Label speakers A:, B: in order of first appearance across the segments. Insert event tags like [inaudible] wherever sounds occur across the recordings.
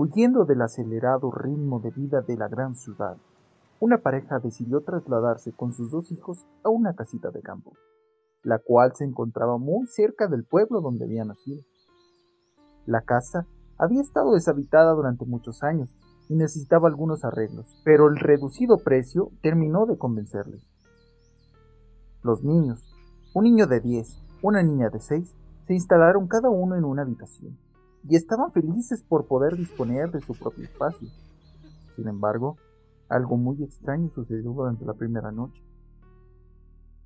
A: Huyendo del acelerado ritmo de vida de la gran ciudad, una pareja decidió trasladarse con sus dos hijos a una casita de campo, la cual se encontraba muy cerca del pueblo donde había nacido. La casa había estado deshabitada durante muchos años y necesitaba algunos arreglos, pero el reducido precio terminó de convencerles. Los niños, un niño de 10, una niña de 6, se instalaron cada uno en una habitación y estaban felices por poder disponer de su propio espacio. Sin embargo, algo muy extraño sucedió durante la primera noche.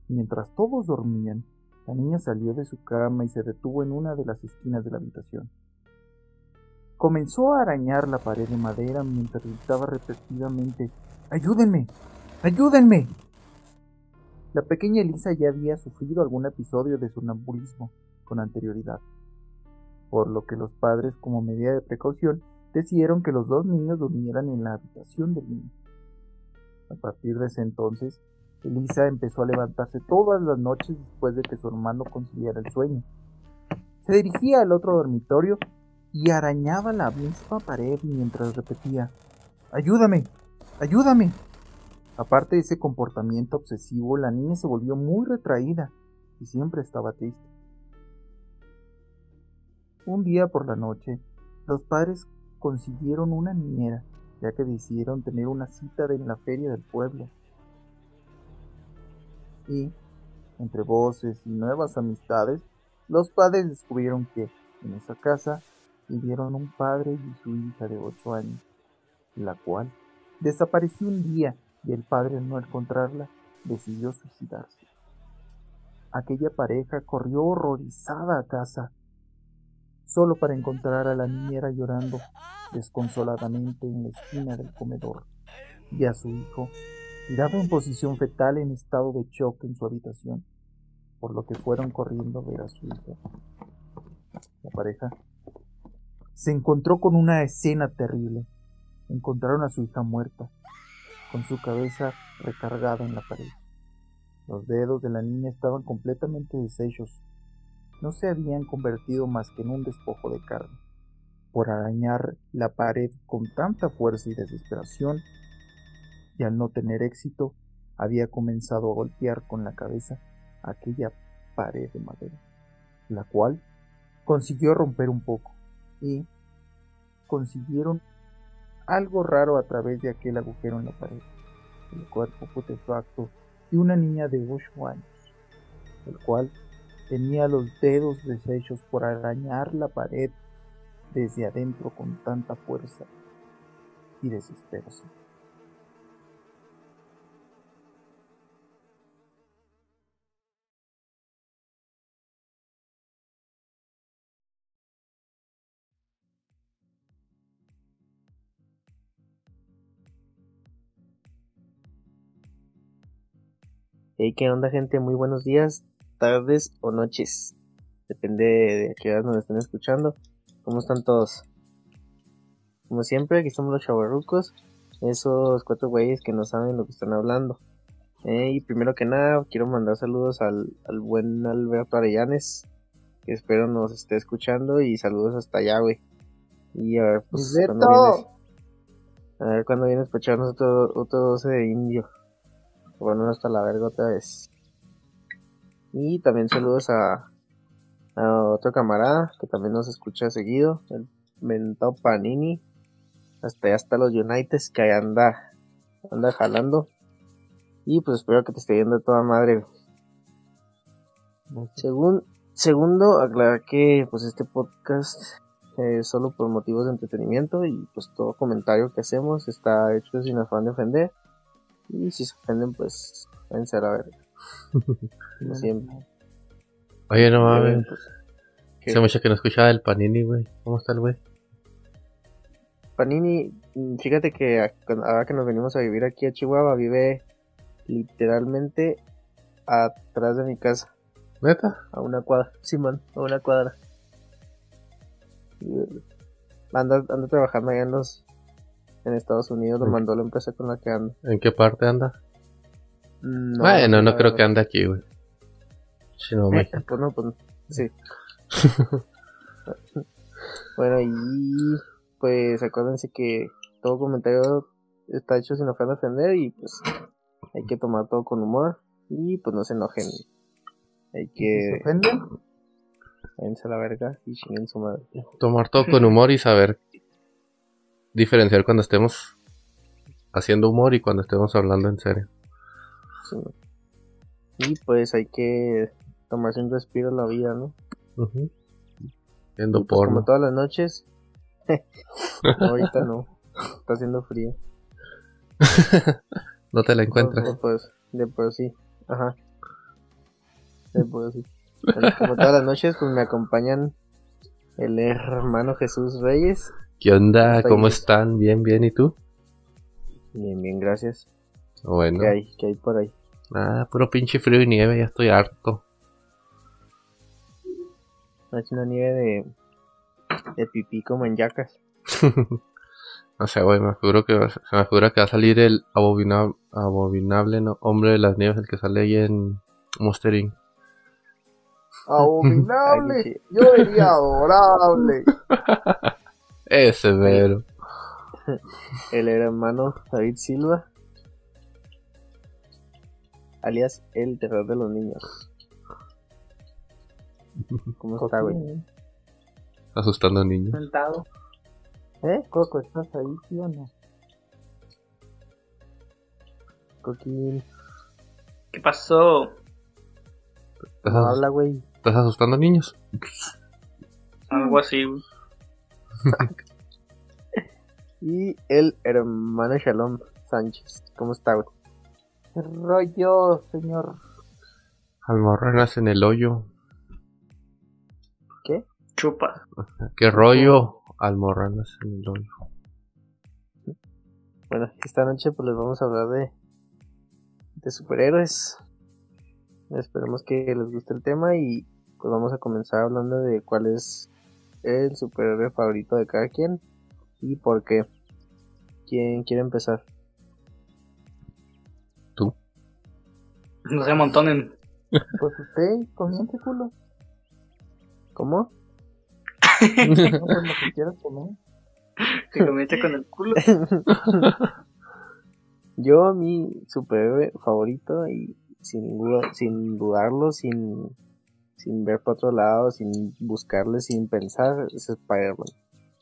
A: Mientras todos dormían, la niña salió de su cama y se detuvo en una de las esquinas de la habitación. Comenzó a arañar la pared de madera mientras gritaba repetidamente ¡Ayúdenme! ¡Ayúdenme! La pequeña Elisa ya había sufrido algún episodio de sonambulismo con anterioridad, por lo que los padres, como medida de precaución, decidieron que los dos niños durmieran en la habitación del niño. A partir de ese entonces, Elisa empezó a levantarse todas las noches después de que su hermano conciliara el sueño. Se dirigía al otro dormitorio y arañaba la misma pared mientras repetía Ayúdame, ayúdame. Aparte de ese comportamiento obsesivo, la niña se volvió muy retraída y siempre estaba triste. Un día por la noche, los padres consiguieron una niñera, ya que decidieron tener una cita en la feria del pueblo. Y, entre voces y nuevas amistades, los padres descubrieron que, en esa casa, vivieron un padre y su hija de ocho años, la cual desapareció un día y el padre al no encontrarla decidió suicidarse. Aquella pareja corrió horrorizada a casa, solo para encontrar a la niñera llorando desconsoladamente en la esquina del comedor y a su hijo tirado en posición fetal en estado de shock en su habitación, por lo que fueron corriendo a ver a su hija. La pareja se encontró con una escena terrible. Encontraron a su hija muerta, con su cabeza recargada en la pared. Los dedos de la niña estaban completamente deshechos. No se habían convertido más que en un despojo de carne. Por arañar la pared con tanta fuerza y desesperación, y al no tener éxito, había comenzado a golpear con la cabeza aquella pared de madera, la cual consiguió romper un poco y consiguieron algo raro a través de aquel agujero en la pared, el cuerpo putrefacto de una niña de 8 años, el cual tenía los dedos deshechos por arañar la pared desde adentro con tanta fuerza y desesperación.
B: Hey, ¿qué onda gente? Muy buenos días, tardes o noches. Depende de qué horas nos estén escuchando. ¿Cómo están todos? Como siempre, aquí estamos los chavarrucos. Esos cuatro güeyes que no saben lo que están hablando. y primero que nada, quiero mandar saludos al, al buen Alberto Arellanes. Que espero nos esté escuchando. Y saludos hasta allá, güey. Y a ver, pues, cuando vienes. A ver cuando vienes para echarnos otro, otro 12 de indio bueno, hasta la verga otra vez. Y también saludos a, a otro camarada que también nos escucha seguido, el Mentao Panini. Hasta ya hasta los Uniteds que ahí anda, anda jalando. Y pues espero que te esté yendo toda madre. Según, segundo, aclarar que pues este podcast es solo por motivos de entretenimiento y pues todo comentario que hacemos está hecho sin afán de ofender. Y si se ofenden, pues pueden ser a ver. Como siempre.
C: Oye, no mames. Pues, Hace mucho que no escuchaba el Panini, güey. ¿Cómo está el güey?
B: Panini, mm, fíjate que ahora que nos venimos a vivir aquí a Chihuahua, vive literalmente atrás de mi casa.
C: ¿Neta?
B: A una cuadra, Simón, a una cuadra. Anda, anda trabajando allá en los en Estados Unidos, lo mandó la empresa con la que anda.
C: ¿En qué parte anda? No, bueno, no creo que ande aquí, güey.
B: Si no, eh, pues no, pues sí. [laughs] bueno, y pues acuérdense que todo comentario está hecho sin ofender ofender y pues hay que tomar todo con humor y pues no se enojen. Hay que...
A: ¿Se ofenden?
B: Váyanse a la verga y chinguen su madre.
C: Tomar todo con humor y saber diferenciar cuando estemos haciendo humor y cuando estemos hablando en serio.
B: Y pues hay que tomarse un respiro en la vida, ¿no?
C: Viendo
B: Y, pues, como todas las noches. [laughs] No, ahorita no. [laughs] Está haciendo frío. [laughs]
C: No te la encuentras.
B: De pues, de por sí. Ajá. De por sí. Bueno, como todas las noches, pues me acompañan el hermano Jesús Reyes.
C: ¿Qué onda? ¿Cómo
B: ahí.
C: están? Bien, bien. ¿Y tú?
B: Bien, bien, gracias.
C: Bueno.
B: ¿Qué hay? ¿Qué hay por ahí?
C: Ah, puro pinche frío y nieve, ya estoy harto.
B: Es una nieve de, de pipí como en yacas. [laughs]
C: No sé, güey, me figuro que se me figura que va a salir el abobina- abominable no, hombre de las nieves, el que sale ahí en Monster Inc. [laughs]
A: Abominable.
B: Ay, sí.
A: Yo diría adorable. [laughs]
C: Ese mero.
B: El hermano David Silva. Alias el terror de los niños. ¿Cómo está, güey?
C: Asustando a niños.
A: Sentado.
B: ¿Eh?
A: Coco, ¿estás ahí, sí o no?
B: Coquín.
D: ¿Qué pasó?
C: ¿Estás,
B: No habla, güey.
C: estás asustando a niños?
D: Algo así. güey. [laughs]
B: Y el hermano Shalom Sánchez. ¿Cómo está, güey?
A: ¿Qué rollo, señor?
C: Almorranas en el hoyo.
B: ¿Qué?
D: Chupa.
C: ¿Qué rollo? Almorranas en el hoyo.
B: Bueno, esta noche pues les vamos a hablar de, de superhéroes. Esperemos que les guste el tema y pues vamos a comenzar hablando de cuál es el superhéroe favorito de cada quien y por qué. ¿Quién quiere empezar?
D: No se amontonen.
A: Pues usted, comience culo.
B: ¿Cómo?
A: No, [laughs] pues lo que quieras comer.
D: Que comience con el culo. [laughs]
B: Yo, mi superhéroe favorito y sin, sin dudarlo, sin, sin ver para otro lado, sin buscarle, sin pensar, es Spider-Man.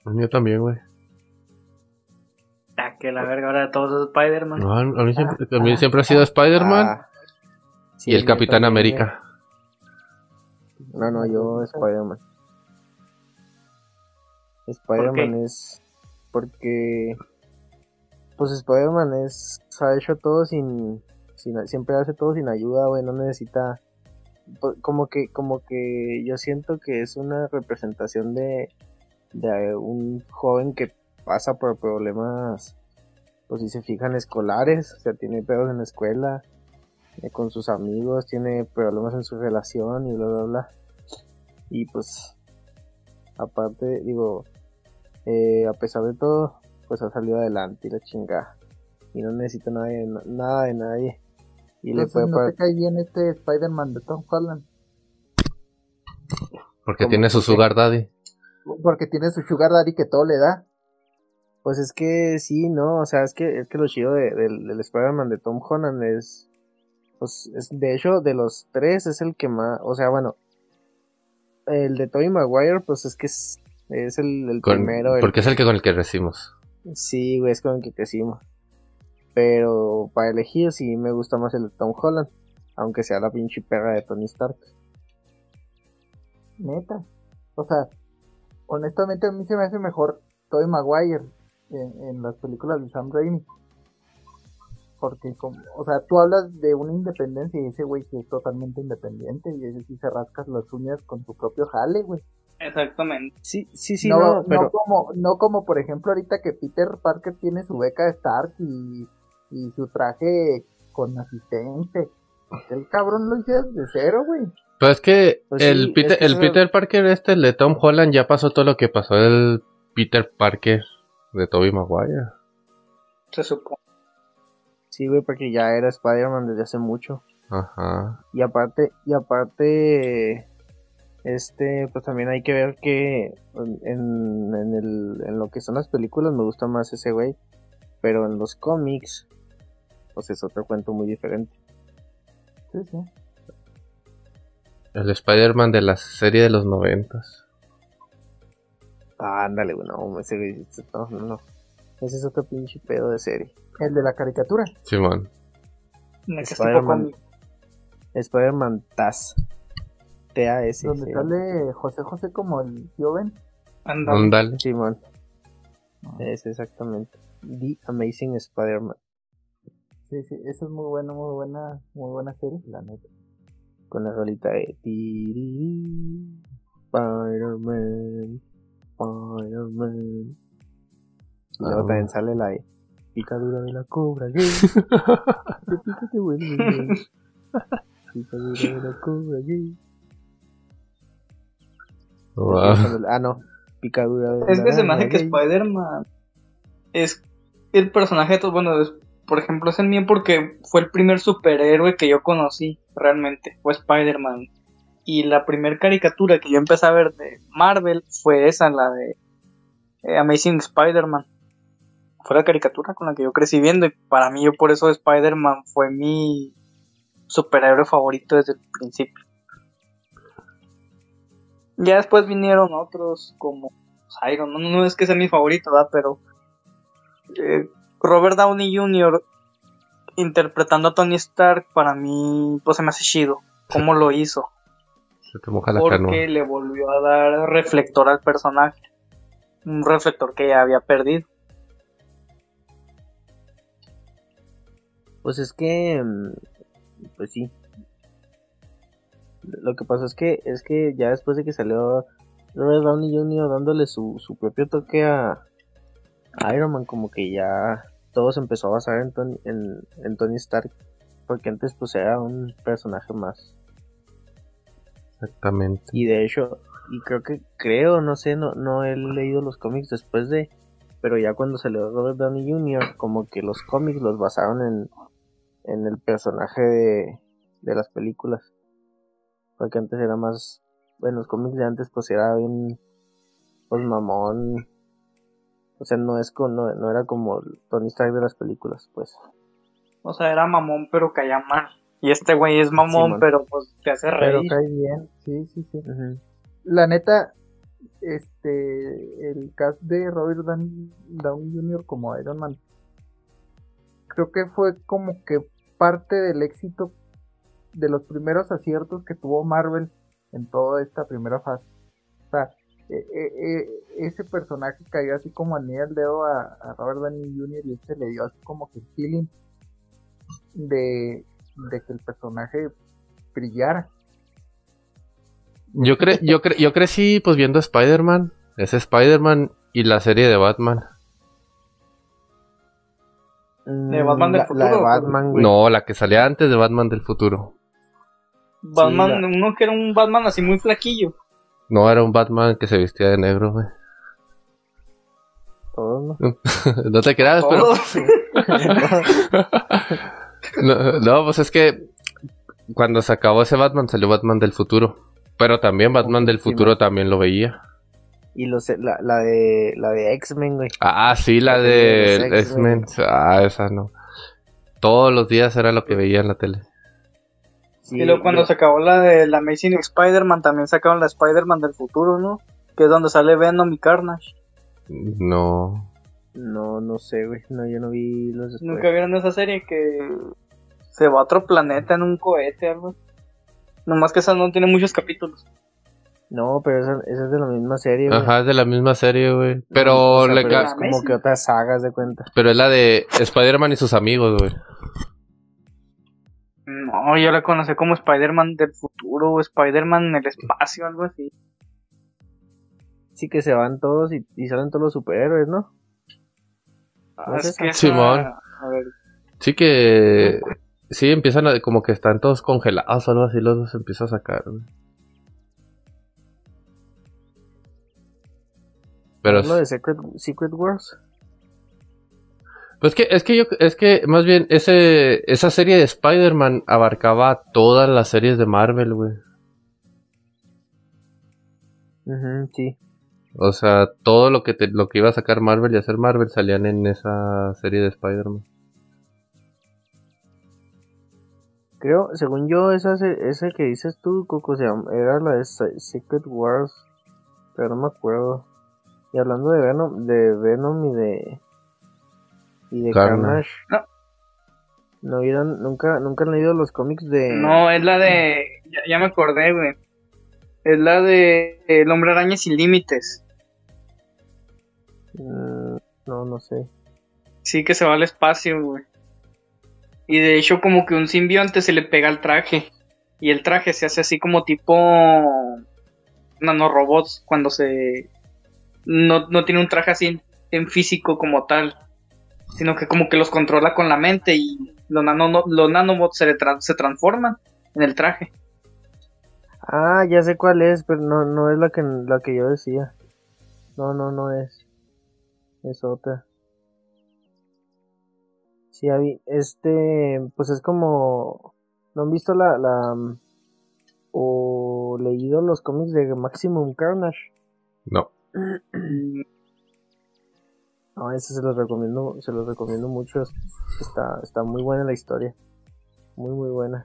C: El mío también, güey.
D: Ah, que la verga ahora todos es Spider-Man.
C: No, a mí siempre, a mí siempre ha sido Spider-Man
B: Ah, sí,
C: y el Capitán América.
B: eh. No, no, yo Spider-Man. Spider-Man es porque pues Spider-Man es ha hecho todo sin, sin siempre hace todo sin ayuda, güey, no necesita pues, como que como que yo siento que es una representación de de un joven que pasa por problemas pues si se fijan escolares, o sea, tiene pedos en la escuela, eh, con sus amigos, tiene problemas en su relación y bla bla bla. Y pues aparte, digo, eh, a pesar de todo, pues ha salido adelante y la chingada. Y no necesita nada de, nada de nadie. Y le puede
A: ¿no
B: pagar-
A: te cae bien este Spider-Man de Tom Holland?
C: Porque
B: ¿Cómo
C: tiene su sugar daddy.
A: Porque tiene su sugar daddy que todo le da.
B: Pues es que sí, no, o sea, es que es que lo chido de- del Spider-Man de Tom Holland es, pues, es, de hecho, de los tres es el que más, o sea, bueno, el de Tobey Maguire, pues es que es, es el, el
C: Con-
B: primero, el-
C: porque es el que con el que recibimos.
B: sí, güey, es con el que crecimos. Pero para elegir sí me gusta más el de Tom Holland, aunque sea la pinche perra de Tony Stark.
A: Neta. O sea, honestamente a mí se me hace mejor Tobey Maguire en, en las películas de Sam Raimi. Porque, como, o sea, tú hablas de una independencia y ese güey sí es totalmente independiente y ese sí se rasca las uñas con su propio jale, güey.
D: Exactamente.
B: Sí, sí, sí,
A: no,
B: no,
A: como, no como por ejemplo ahorita que Peter Parker tiene su beca de Stark y, y su traje con asistente. El cabrón lo hizo desde cero, güey.
C: Pero es que
B: Pues
C: el,
B: sí,
C: Peter,
B: es que
C: el
B: eso-
C: Peter Parker este, el de Tom Holland, ya pasó todo lo que pasó el Peter Parker de Tobey Maguire.
D: Se supone.
B: Sí, güey, porque ya era Spider-Man desde hace mucho.
C: Ajá.
B: Y aparte, y aparte, Este, pues también hay que ver que en, en, el, en lo que son las películas me gusta más ese güey. Pero en los cómics, pues es otro cuento muy diferente.
A: Sí, sí.
C: El Spider-Man de la serie de los noventas.
B: Ah, ándale, güey, no, ese güey, no, no, no. Ese es otro pinche pedo de serie.
A: El de la caricatura.
C: Simón.
D: Tipo
B: Spider-Man. Spider-Man Taz. T-A-S.
A: Donde
B: sí.
A: sale José José como el tío Ben.
D: Ándale.
C: Ándale.
B: Simón.
A: Ah.
B: Es exactamente. The Amazing Spider-Man.
A: Sí, sí, eso es muy bueno, muy buena, muy buena serie, la neta.
B: Con la rolita de Tiri, Spider-Man, Spider-Man. Y luego
C: Ah.
B: también sale la de picadura de la cobra [laughs] gay. Te pica, te vuelve gay. Picadura de la cobra gay.
C: Wow.
B: Ah, no. Picadura de
D: Es
B: la
D: que se me hace que. Spider-Man es el personaje de todos. Bueno, es- por ejemplo, es el mío porque fue el primer superhéroe que yo conocí realmente. Fue Spider-Man. Y la primera caricatura que yo empecé a ver de Marvel fue esa, la de eh, Amazing Spider-Man. Fue la caricatura con la que yo crecí viendo. Y para mí, yo por eso Spider-Man fue mi superhéroe favorito desde el principio. Ya después vinieron otros como Iron Man. No es que sea mi favorito, ¿verdad? Pero eh, Robert Downey Jr. interpretando a Tony Stark para mí pues se me hace chido. ¿Cómo lo hizo?
C: Se te moja la canoa.
D: Porque le volvió a dar reflector al personaje. Un reflector que ya había perdido.
B: Pues es que. mm, Pues sí. Lo que pasó es que es que ya después de que salió Robert Downey Jr. dándole su, su propio toque a, a Iron Man, como que ya todo se empezó a basar en Tony, en, en Tony Stark. Porque antes pues era un personaje más.
C: Exactamente.
B: Y de hecho, y creo que, creo, no sé, no, no he leído los cómics después de, pero ya cuando salió Robert Downey Jr., como que los cómics los basaron en, en el personaje de, de las películas. Porque antes era más, bueno, los cómics de antes pues era bien, pues mamón. O sea, no es con, no, no era como el Tony Stark de las películas, pues.
D: O sea, era mamón pero caía mal. Y este güey es mamón pero pues te hace
A: Pero
D: reír.
A: cae bien, sí, sí, sí. La neta, este, el cast de Robert Downey Jr. como Iron Man, creo que fue como que parte del éxito de los primeros aciertos que tuvo Marvel en toda esta primera fase. O sea, eh, eh, eh, ese personaje cayó así como anillo al dedo a, Robert Downey Jr. y este le dio así como que el feeling de, de que el personaje brillara.
C: Yo, cre yo, cre yo crecí pues viendo Spider-Man. Ese Spider-Man y la serie de Batman.
D: ¿De Batman del
B: Mm, la, la de
D: futuro?
B: Batman, güey.
C: No, la que salía antes de Batman del futuro.
D: Batman,
B: Sí, la-
D: uno que era un Batman así muy flaquillo.
C: No, era un Batman que se vestía de negro, güey.
B: Todos, ¿no? [laughs]
C: no te creas, pero...
D: Todos. [laughs]
C: No, no, pues es que cuando se acabó ese Batman salió Batman del futuro. Pero también Batman del futuro también lo veía.
B: Y los, la, la de la de X-Men, güey.
C: Ah, sí, la
B: de
C: X-Men. Ah, esa no. Todos los días era lo que veía en la tele.
B: Sí,
D: y luego cuando
B: yo-
D: se acabó la de la Amazing Spider-Man, también sacaron la Spider-Man del futuro, ¿no? Que es donde sale Venom y Carnage.
C: No.
B: No, no sé, güey. No, yo no vi los después.
D: ¿Nunca vieron esa serie que se va a otro planeta en un cohete algo? Nomás que esa no tiene muchos capítulos.
B: No, pero esa, esa es de la misma serie, güey.
C: Ajá, es de la misma serie, güey. Pero,
B: O sea,
C: le
B: pero
C: ca-
B: es como que otras sagas de cuenta.
C: pero es la de Spider-Man y sus amigos, güey.
D: No, yo la conocí como Spider-Man del futuro o Spider-Man en el espacio, algo así.
B: Sí que se van todos y, y salen todos los superhéroes, ¿no? ¿No es
D: es
B: esa?
D: que esa-
C: Simón.
D: A ver,
C: Sí que... Sí, empiezan a... Como que están todos congelados o algo así, los los empieza a sacar, güey. Pero...
B: ¿Es lo de Secret, Secret Wars?
C: Pues que, es que yo, es que más bien ese, esa serie de Spider-Man abarcaba todas las series de Marvel, güey.
B: Ujú, sí.
C: O sea, todo lo que te, lo que iba a sacar Marvel y hacer Marvel salían en esa serie de Spider-Man.
B: Creo, según yo, esa, ese que dices tú, Coco, se llama- era la de Se- Secret Wars. Pero no me acuerdo. Y hablando de Venom, de Venom y de. Y de
C: Carnage.
B: Carnage. No vieron, nunca, nunca han leído los cómics de.
D: No, es la de. Ya, ya me acordé, güey. Es la de El Hombre Araña Sin Límites.
B: Mm, no, no sé.
D: Sí, que se va al espacio, güey. Y de hecho, como que un simbionte se le pega al traje. Y el traje se hace así como tipo. nanorobots cuando se. No, no tiene un traje así en, en físico como tal. Sino que como que los controla con la mente y los, nano, los nanobots se, tra- se transforman en el traje.
B: Ah, ya sé cuál es, pero no, no es la que, la que yo decía. No, no, no es. Es otra. Sí, este, pues es como, ¿no han visto la, la, mm, o leído los cómics de Maximum Carnage?
C: No. [clears throat]
B: No, ese se los recomiendo, se los recomiendo mucho. es- Está, está muy buena la historia. Muy, muy buena.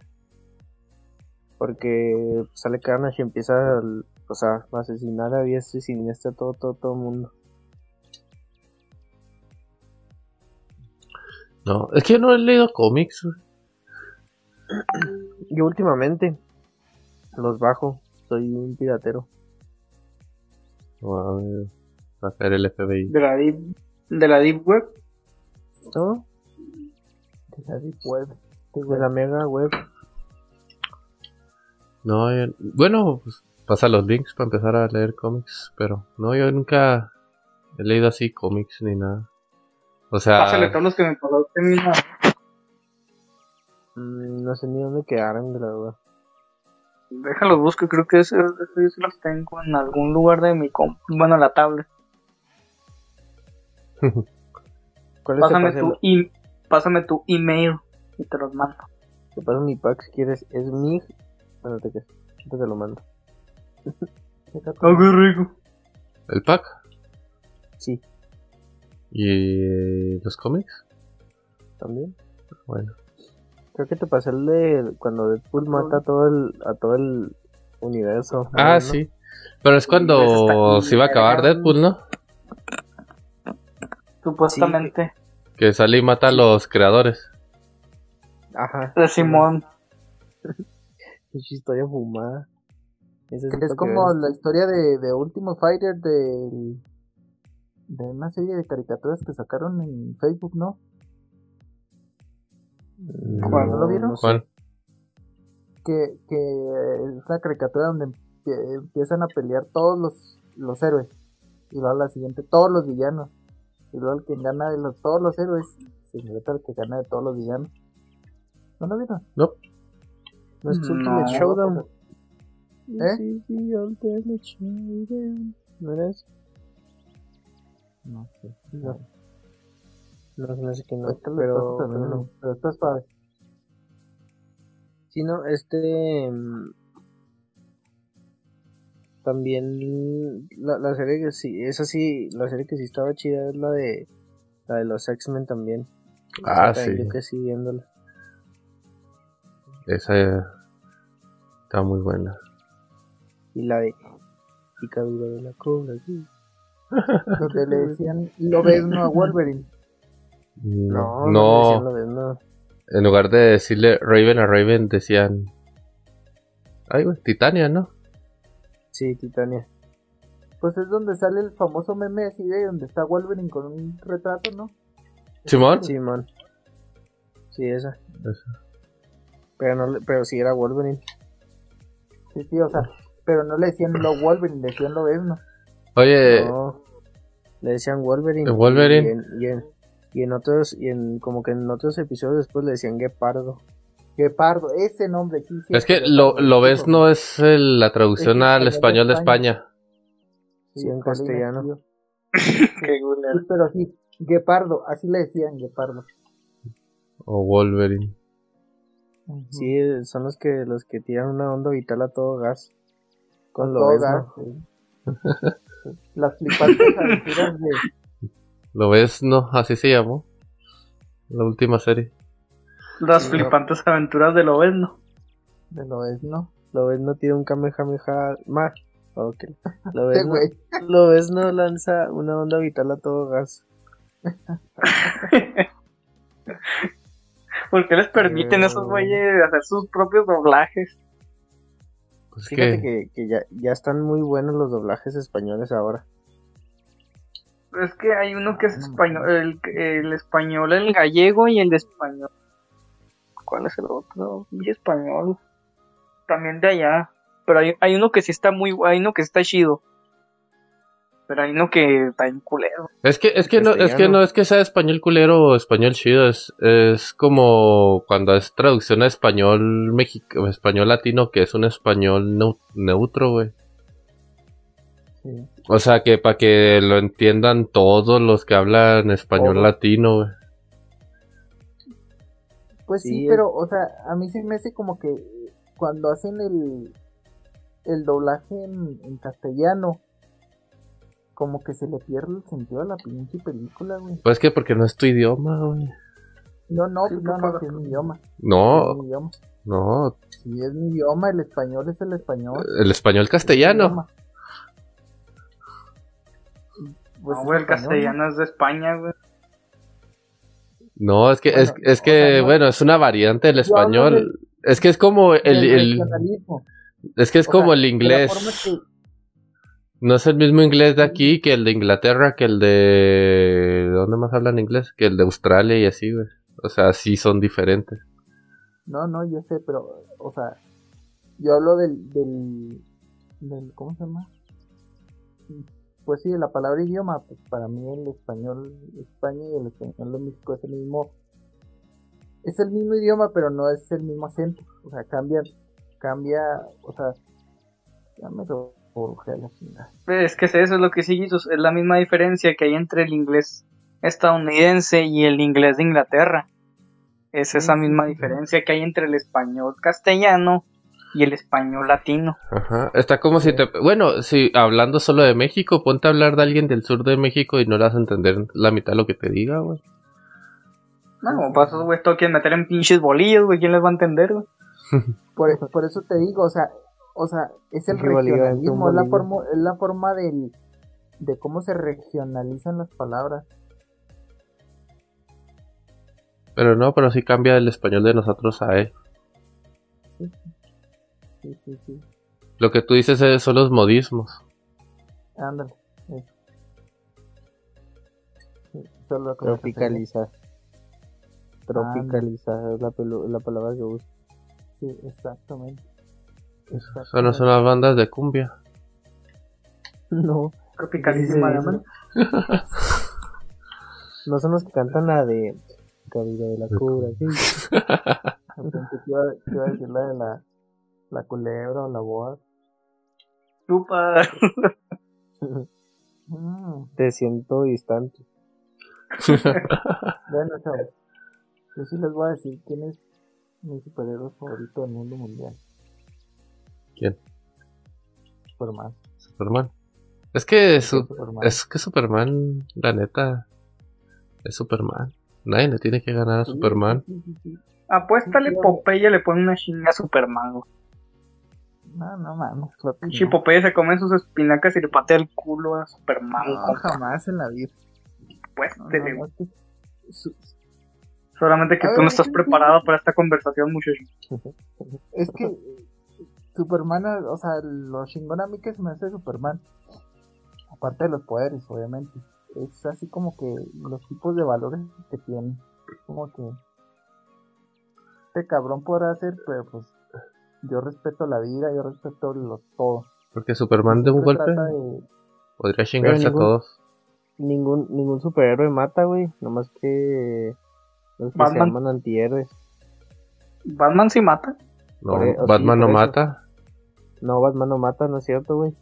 B: Porque sale Carnage y empieza o sea, a asesinar a diestra y siniestra a todo, todo, todo el mundo.
C: No, es que yo no he leído cómics.
B: Yo últimamente los bajo. Soy un piratero.
C: A ver, va a ser el FBI.
D: De la Deep, de la deep Web.
B: ¿No?
A: De la Deep Web.
B: De la mega web.
C: No, yo- bueno, pues pasa los links para empezar a leer cómics, pero no, yo nunca he leído así cómics ni nada. O sea,
D: Pásale todos los que me pasaste, mira.
B: Mm, no sé ni dónde quedaron, de la verdad.
D: Déjalos busco, creo que ese, ese yo sí los tengo en algún lugar de mi comp. Bueno, la tablet. [laughs]
B: ¿Cuál es
D: Pásame
B: el
D: tu, e- pásame tu email y te los mando.
B: Te paso mi pack si quieres. Es mi. Bueno, te, te lo mando.
D: Oh, [laughs] qué rico.
C: el pack
B: Sí,
C: y los cómics.
B: también.
C: Bueno,
B: Creo que te pasé el de cuando Deadpool mata a todo el, a todo el universo.
C: ah,
B: ¿no?
C: sí, pero es cuando se iba a acabar. Deadpool, ¿no?
D: Supuestamente.
C: Que sale y mata a los creadores.
B: Ajá.
D: De Simón. [laughs]
B: Historia fumada.
A: Es
B: que
A: como la historia de, de Ultimate Fighter del, de una serie de caricaturas que sacaron en Facebook, ¿no?
B: No,
A: ¿No lo vieron?
B: no sé.
C: ¿Cuál?
A: Que, que es una caricatura donde empie- empiezan a pelear todos los, los héroes. Y luego a la siguiente todos los villanos. Y luego el que gana de los, todos los héroes se enfrenta al que gana de todos los villanos. ¿No lo vieron?
C: No.
B: No es
D: No.
B: Showdown.
A: ¿Eh?
B: Sí, sí, Ultimate Showdown. ¿No era eso?
A: No sé. si
B: No. No, se me hace que no.
A: Lo
B: Pero,
A: también,
B: pero no.
A: ¿no? Pero está suave.
B: Sí, no, este. mm, También la, la serie que sí, esa sí, la serie que sí estaba chida es la de la de los X-Men también.
C: Ah,
B: Esa
C: sí.
B: Yo que sí viéndola.
C: Esa eh, está muy buena.
B: Y la de Picadura de la Cobra. sí. [laughs]
A: Donde le decían lo ves no a [laughs] Wolverine.
C: No,
B: No,
C: en lugar de decirle Raven a Raven decían... Ay, güey, Titania, ¿no?
B: Sí, Titania.
A: Pues es donde sale el famoso meme así de donde está Wolverine con un retrato, ¿no?
C: Simón.
B: Sí, man. Sí, esa.
C: Esa.
B: Pero no, pero sí era Wolverine.
A: Sí, sí, o sea, pero no le decían lo Wolverine, le decían lo ¿no?
C: Oye,
B: No. Le decían Wolverine.
C: Wolverine.
B: Y en, y en, y en otros, y en como que en otros episodios después le decían Guepardo.
A: Guepardo, ese nombre, sí, sí.
C: es que lo, lo ves no es el- la traducción
A: Es
C: al
A: español de
C: de España.
B: Sí, en castellano. [laughs]
A: Sí, pero sí, Guepardo, así le decían Guepardo.
C: O Wolverine.
A: Ujú.
B: Sí, son los que los que tiran una onda vital a todo gas. Con
A: Con
B: lo
A: todo
B: ves,
A: gas,
B: ¿no? [laughs]
A: sí. Las flipantes aventuras de.
C: ¿Lo ves? No, así se llamó. La última serie.
D: Las
A: Sí,
D: flipantes aventuras
A: de lo es, ¿no?
B: Lo ves no tiene un Kamehameha más. Ok. Lo
A: Este
B: ves, no,
A: güey.
B: lo ves no lanza una onda vital a todo gas. [laughs]
D: ¿Por qué les permiten a esos güeyes hacer sus propios doblajes?
C: Pues
B: Fíjate
C: que,
B: que, que ya, ya están muy buenos los doblajes españoles ahora.
D: Es que hay uno que es
A: No,
D: español, el, el español, el gallego y el de español. ¿Cuál es el otro? Y español. También de allá. Pero hay, hay uno que sí está muy, hay uno que está chido. Pero hay uno que está en culero.
C: es que, es que no, es que no es que sea español culero o español chido, es, es como cuando es traducción a español mexicano, español latino, que es un español neu- neutro, güey.
A: Sí.
C: O sea, que para que lo entiendan todos los que hablan español latino, güey.
A: Pues sí,
B: Sí,
A: pero, o sea, a mí se me hace como que cuando hacen el, el doblaje en, en castellano, como que se le pierde el sentido a la pinche película, güey.
C: Pues que porque no es tu idioma, güey.
A: No, no,
D: Sí,
A: no, no, es mi idioma. Sí
C: No,
A: es mi idioma.
C: no,
A: Si es mi idioma, el español es el español.
C: el español castellano.
A: Pues
D: no,
A: es
D: güey, el castellano es de España, güey.
C: No, es que, es,
A: Bueno,
C: es
A: o
C: que,
A: sea, no-
C: bueno, es una variante del español. Es que es como el, el- es que es
A: O
C: como
A: sea,
C: el inglés.
A: que-
C: No es el mismo inglés de aquí que el de Inglaterra, que el de... ¿Dónde más hablan inglés? Que el de Australia y así, güey. O sea, sí son diferentes.
A: No, no, yo sé, pero, o sea, yo hablo del, del, del, ¿cómo se llama? Pues sí, la palabra idioma, pues para mí el español España y el español de México es el mismo, es el mismo idioma, pero no es el mismo acento, o sea, cambia, cambia, o sea, ya me lo a la.
D: Es que eso es lo que sí, Jesus, es la misma diferencia que hay entre el inglés estadounidense y el inglés de Inglaterra. Es esa misma diferencia que hay entre el español castellano y el español latino.
C: Ajá. Está como si te... Bueno, si hablando solo de México, ponte a hablar de alguien del sur de México y no le vas a entender la mitad de lo que te diga, güey.
D: No, como para esos güeyes todo quieren meter en pinches bolillos, güey, ¿quién les va a entender, güey? [laughs]
A: Por, por eso te digo, o sea, o sea, es el regionalismo, es la forma, es la forma del, de cómo se regionalizan las palabras.
C: Pero no, pero sí cambia el español de nosotros a él.
A: Sí, sí, sí, sí.
C: Lo que tú dices es- son los modismos.
A: Ándale, eso. Sí, eso es lo que me refería.
B: Tropicalizar. Tropicalizar es la, pelu- la palabra que uso.
A: Sí, exactamente.
C: Son, son las bandas de cumbia. [laughs]
B: No,
D: Tropicalísima,
B: Sí, sí,
D: ¿no?
B: no son los que cantan la de Cabida de la Cura. sí. [laughs]
A: Que iba a decir la de la, la culebra o la boa.
D: Chupa. [laughs]
B: Te siento distante. [laughs]
A: bueno, chavos. Yo sí les voy a decir quién es mi superhéroe favorito del mundo mundial.
C: ¿Quién?
A: Superman.
C: Superman. Es que su-
A: Superman.
C: es que Superman, la neta, es Superman. Nadie le tiene que ganar a
A: Sí,
C: Superman.
A: sí, sí, sí.
D: Apuéstale,
A: Sí, sí,
D: Popeye le pone una chinga a Superman, güey.
A: No, no mames, claro que
D: Pinche
A: no.
D: Popeye se come sus espinacas y le patea el culo a Superman,
A: No,
D: compa.
A: jamás en la vida. No,
D: Apuéstele,
A: no,
D: güey.
A: es que su-
D: Solamente que
A: A
D: tú
A: ver,
D: no estás
A: ¿qué-
D: preparado para esta conversación, muchacho.
A: Es que Superman, o sea, lo chingón a mí que se me hace Superman, aparte de los poderes, obviamente, es así como que los tipos de valores que tiene. Como que este cabrón podrá hacer, pero pues yo respeto la vida, yo respeto lo, todo.
C: Porque Superman de un golpe
A: de-
C: podría chingarse a todos.
B: Ningún, ningún superhéroe mata, güey. Nomás que los que se
D: Batman.
B: llaman antihéroes.
D: Batman sí mata.
C: No,
B: Por e- sí,
C: Batman no
B: eso.
C: mata.
B: No, Batman no mata, no es cierto, güey.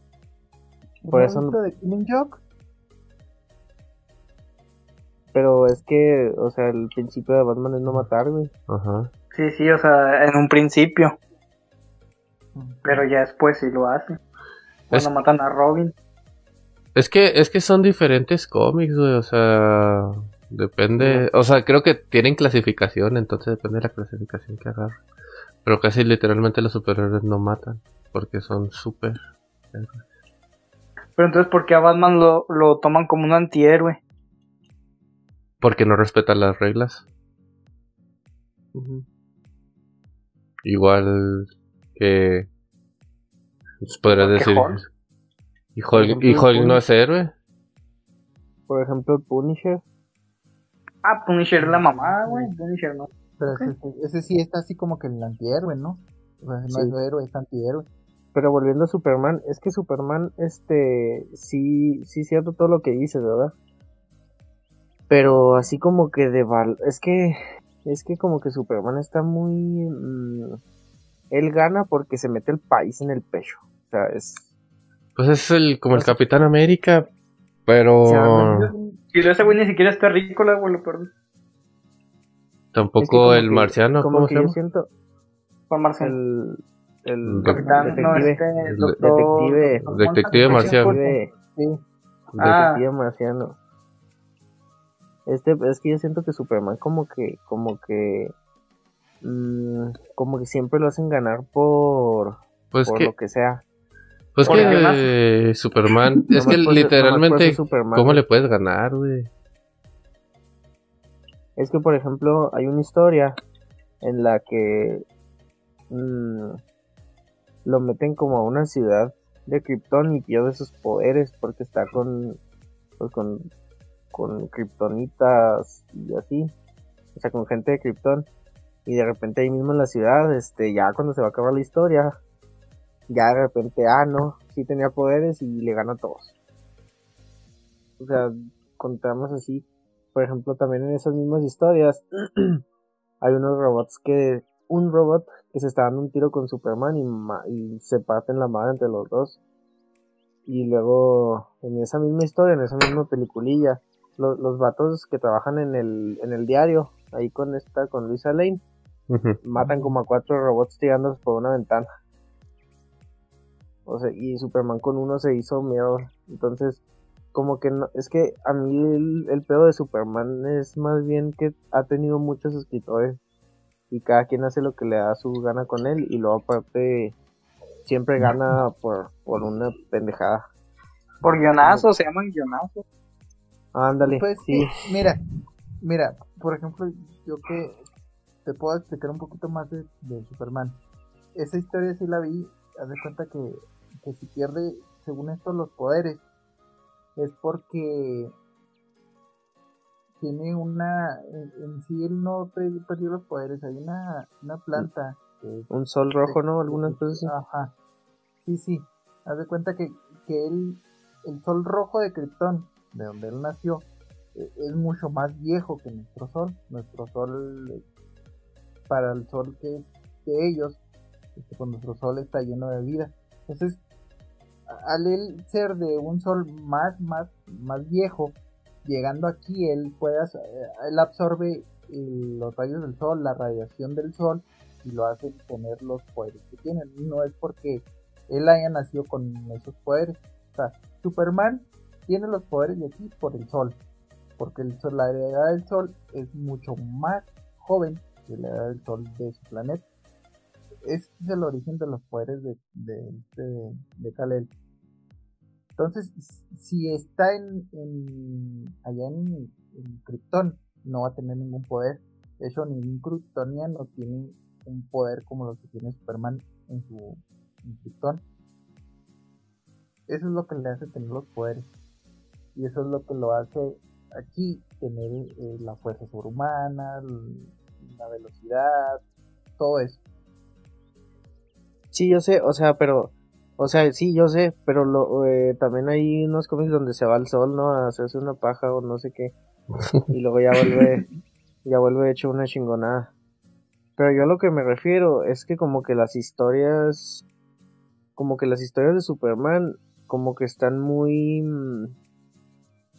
B: Por
A: ¿No
B: eso no-
A: de Killing Joke?
B: Pero es que, o sea, el principio de Batman es no matar, güey.
C: Ajá.
D: Sí, sí, o sea, en un principio. Pero ya después sí lo hace. Cuando
C: Es-
D: matan a Robin.
C: Es que, es que son diferentes cómics, güey, o sea, depende, o sea, creo que tienen clasificación, entonces depende de la clasificación que agarre. Pero casi literalmente los superhéroes no matan, porque son super.
D: Pero entonces, ¿por qué a Batman lo, lo toman como un antihéroe?
C: Porque no respetan las reglas. Igual que. pues, podrías
D: ¿Por qué
C: decir.
D: Hulk?
C: Y Hulk, y Hulk no es héroe.
B: Por ejemplo, el Punisher.
D: Ah, Punisher es la mamá, güey. Punisher no.
A: Pero ese, ese sí está así como que el antihéroe, ¿no? O sea, no
B: Sí.
A: es héroe, es antihéroe.
B: Pero volviendo a Superman, es que Superman, este, sí, sí cierto todo lo que dices, ¿verdad? Pero así como que de val, es que, es que como que Superman está muy, mm, él gana porque se mete el país en el pecho, o sea, es,
C: Pues es el como el
B: sea,
C: Capitán América, pero
B: o sea, no-
D: Y ese güey ni siquiera está rico, la güey, lo perdón.
C: tampoco
B: es que como
C: el
B: que-
C: marciano,
B: como
C: ¿cómo
B: que
C: se
B: yo
C: llama?
B: siento
D: Juan Marcel.
B: el,
D: Capitán, no,
B: detective,
D: este,
C: El
D: doctor...
B: detective.
D: doctor
C: Detective marciano.
B: detective,
A: Sí,
D: Ah.
B: detective marciano. Este, es que yo siento que Superman como que, como que, mm, como que siempre lo hacen ganar por,
C: Pues
B: por
C: que,
B: lo que sea.
C: pues
D: por
C: que eh, Superman, [laughs] es que
B: por
C: literalmente,
B: Superman.
C: ¿cómo le puedes ganar, güey?
B: Es que, por ejemplo, hay una historia en la que mm, lo meten como a una ciudad de Krypton y pierde sus poderes porque está con, pues, con, con Kryptonitas y así. O sea, con gente de Krypton. Y de repente ahí mismo en la ciudad, este, ya cuando se va a acabar la historia, ya de repente, ah, no, sí tenía poderes y le gana a todos. O sea, contamos así. Por ejemplo, también en esas mismas historias [clears throat] hay unos robots que, un robot que se está dando un tiro con Superman y, ma- y se parten la madre entre los dos. Y luego, en esa misma historia, en esa misma peliculilla, lo- los vatos que trabajan en el, en el diario, ahí con esta, con Luisa Lane, Matan como a cuatro robots tirándolos por una ventana. O sea, y Superman con uno se hizo miedo. Entonces, como que no, es que a mí el, el pedo de Superman es más bien que ha tenido muchos escritores y cada quien hace lo que le da su gana con él y luego aparte siempre gana por, por una pendejada.
D: Por guionazo, se llaman guionazos.
B: Ándale,
A: Pues
B: sí.
A: sí, mira, mira, por ejemplo, yo que te puedo explicar un poquito más de, de Superman. Esa historia sí la vi, haz de cuenta que, que si pierde, según esto, los poderes, es porque tiene una, en, sí él no pe- perdió los poderes, hay una, una planta que es
B: Un sol rojo, ¿no? Algunas cosas así.
A: Ajá. Sí, sí. Haz de cuenta que, que él, el sol rojo de Krypton, de donde él nació, e- es mucho más viejo que nuestro sol. Nuestro sol, para el sol que es de ellos, este, pues nuestro sol está lleno de vida. Entonces, al ser de un sol más, más, más viejo, llegando aquí, él puede, eh, él absorbe eh, los rayos del sol, la radiación del sol, y lo hace tener los poderes que tiene. No es porque él haya nacido con esos poderes. O sea, Superman tiene los poderes de aquí por el sol. Porque el sol, la edad del sol es mucho más joven que la edad del sol de su planeta. Este es el origen de los poderes de, de, este- de, de Kal-El. Entonces, si está en, en- allá en, en Krypton, no va a tener ningún poder. De hecho, ningún kryptoniano tiene un poder como lo que tiene Superman en su en Krypton. Eso es lo que le hace tener los poderes. Y eso es lo que lo hace aquí tener eh, la fuerza sobrehumana, la velocidad, todo eso.
B: Sí, yo sé, o sea, pero, o sea, sí, yo sé, pero lo, eh, también hay unos cómics donde se va al sol, ¿no? A hacerse una paja o no sé qué. Y luego ya vuelve, [laughs] ya vuelve hecho una chingonada. Pero yo a lo que me refiero es que como que las historias, como que las historias de Superman, como que están muy, mm,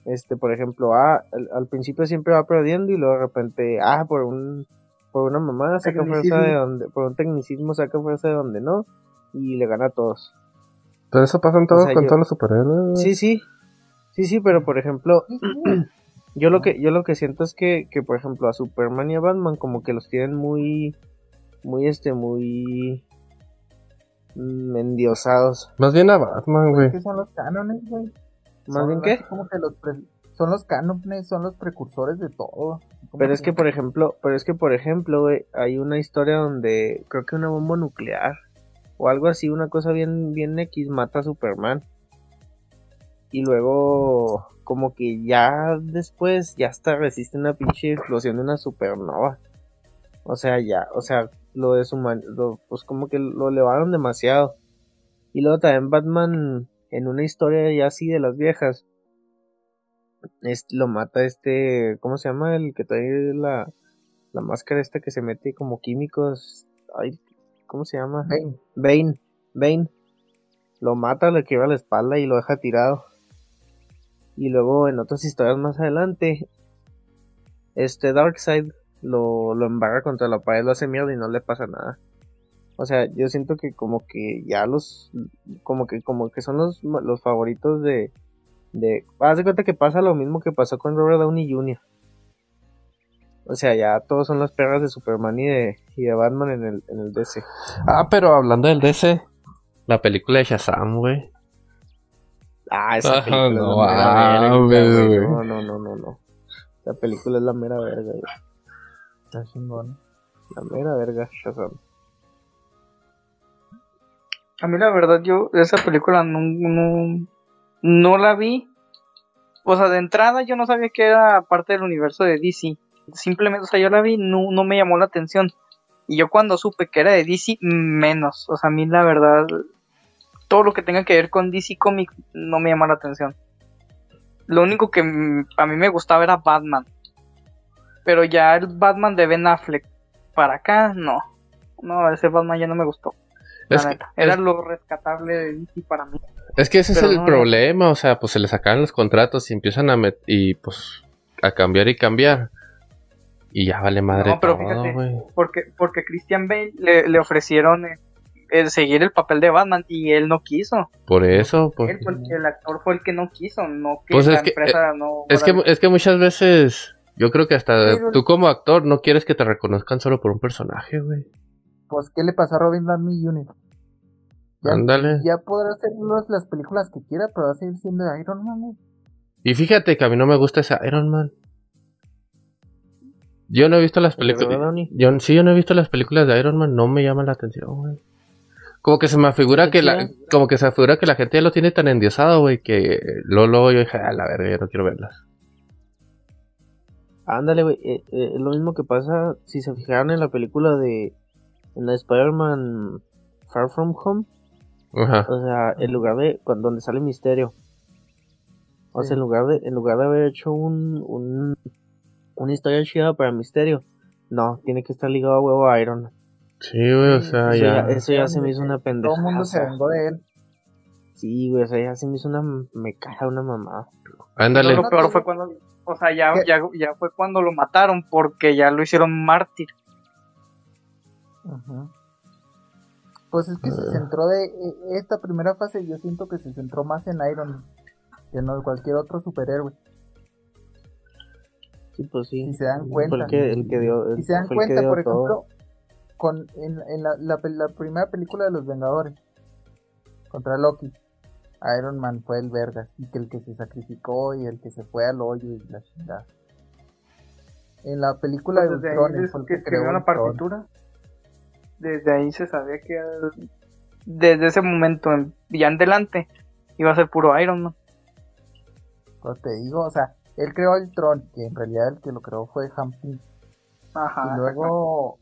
B: este, por ejemplo, ah, al, al principio siempre va perdiendo y luego de repente, ah, por un, por una mamada saca fuerza de donde, por un tecnicismo saca fuerza de donde no y le gana a todos.
C: Pero eso pasa en todo,
B: O sea,
C: con
B: yo-
C: todos los superhéroes. güey.
B: Sí, sí, Sí, sí, pero por ejemplo, [clears throat] yo lo que yo lo que siento es que, que por ejemplo a Superman y a Batman como que los tienen muy muy este muy mm, endiosados.
C: Más bien a Batman, güey.
A: que son los cánones, güey.
B: ¿Más
A: Son
B: bien qué?
A: Como que los pre- son los cánones, son los precursores de todo.
B: Pero es que por ejemplo, pero es que por ejemplo, güey, hay una historia donde creo que una bomba nuclear o algo así, una cosa bien bien X mata a Superman. Y luego como que ya después ya hasta resiste una pinche explosión de una supernova. O sea, ya, o sea, lo de su pues como que lo elevaron demasiado. Y luego también Batman en una historia ya así de las viejas es, lo mata este, ¿cómo se llama? El que trae la, la máscara esta que se mete como químicos. Ay, ¿cómo se llama?
A: Bane.
B: Bane. Bane. Lo mata, le quiebra la espalda y lo deja tirado. Y luego en otras historias más adelante, este Darkseid lo, lo embarra contra la pared, lo hace mierda y no le pasa nada. O sea, yo siento que como que ya los, como que, como que son los, los favoritos de, de, haz de cuenta que pasa lo mismo que pasó con Robert Downey Jr. O sea, ya todos son las perras de Superman y de, y de Batman en el, en el DC.
C: Ah, pero hablando del DC, la película de Shazam, güey.
B: Ah, esa película
C: no,
B: es la mera
C: ah,
B: verga,
C: güey,
B: güey.
C: güey.
B: No, no, no, no, no. Esa película es la mera verga, güey.
A: Está chingón.
B: La mera verga, Shazam.
D: A mí la verdad yo esa película no, no, no la vi. O sea, de entrada yo no sabía que era parte del universo de DC. Simplemente, o sea, yo la vi, no, no me llamó la atención. Y yo cuando supe que era de DC, menos. O sea, a mí la verdad, todo lo que tenga que ver con DC Comics no me llama la atención. Lo único que a mí me gustaba era Batman. Pero ya el Batman de Ben Affleck para acá, no. No, ese Batman ya no me gustó. La
C: que,
D: neta. Era
C: es,
D: lo rescatable de DC para mí.
C: Es que ese es el
D: no-
C: problema, o sea, pues se le sacan los contratos y empiezan a met y pues a cambiar y cambiar. Y ya vale madre
D: No, pero
C: todo,
D: fíjate.
C: güey.
D: Porque, porque Christian Bale le, le ofrecieron eh, el seguir el papel de Batman y él no quiso.
C: Por eso.
D: Él fue el, actor fue el que no quiso, no que
C: Pues
D: la
C: es que-
D: empresa no.
C: Es que, es que muchas veces, yo creo que hasta
A: Pero-
C: tú como actor no quieres que te reconozcan solo por un personaje, güey.
A: Pues, ¿qué le pasó a Robin Downey Jr.? Ya,
C: Ándale.
A: ya podrá hacer los- las películas que quiera, pero va a seguir siendo Iron Man.
C: Y fíjate que a mí no me gusta ese Iron Man. Yo no he visto las
B: ¿El de Robert
C: películas. Yo, sí, yo no he visto las películas de Iron Man, no me llama la atención, güey. Como que se me figura que la, como que se me figura que la gente ya lo tiene tan endiosado, güey, que luego, luego yo dije, a la verga, yo no quiero verlas.
B: Ándale, güey. eh, eh, es lo mismo que pasa si se fijaron en la película de. En la de Spider-Man Far From Home.
C: Ajá.
B: O sea, en lugar de. con- donde sale Misterio. O
A: Sí.
B: sea, en lugar de, en lugar de haber hecho un, un. Una historia chida para Misterio. No, tiene que estar ligado a huevo a Iron.
C: Sí, güey, o sea,
B: Eso
C: ya.
B: ya, eso ya se me hizo una
A: Todo el mundo se vengó de él.
B: Sí, güey, o sea, ya se me hizo una. Me caga una mamá.
C: Ándale.
D: No, lo peor fue cuando. O sea, ya, ya, ya fue cuando lo mataron porque ya lo hicieron mártir.
A: Ujú. Pues es que se centró de e- esta primera fase, yo siento que se centró más en Iron Man que en cualquier otro superhéroe.
B: Sí, pues sí.
A: Si se dan
B: Fue
A: cuenta.
B: el que, el que dio.
A: Si se dan cuenta, por
B: todo.
A: ejemplo, con en, en la, la pel- la primera película de los Vengadores contra Loki, Iron Man fue el vergas y que el que se sacrificó y el que se fue al hoyo y la chingada. En la película
D: Pues
A: de Ultron, el
D: que
A: que creó
D: la partitura, desde ahí se sabía que desde ese momento en, ya en adelante iba a ser puro Iron Man.
A: Pero te digo, o sea, él creó el Tron, que en realidad el que lo creó fue Pym.
D: Ajá.
A: Y luego,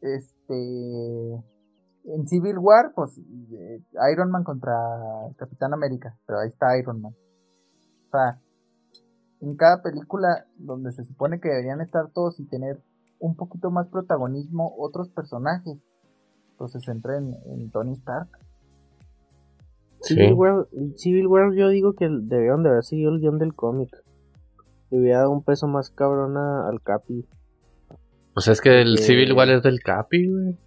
A: este, en Civil War, pues eh, Iron Man contra Capitán América, pero ahí está Iron Man. O sea, en cada película donde se supone que deberían estar todos y tener un poquito más protagonismo otros personajes, pues se centra en, en Tony Stark.
C: Sí.
B: Civil War, Civil War yo digo que debieron de haber seguido el guion del cómic. Le hubiera dado un peso más cabrón a- al Capi.
C: Pues es que el Civil igual es del Capi, güey.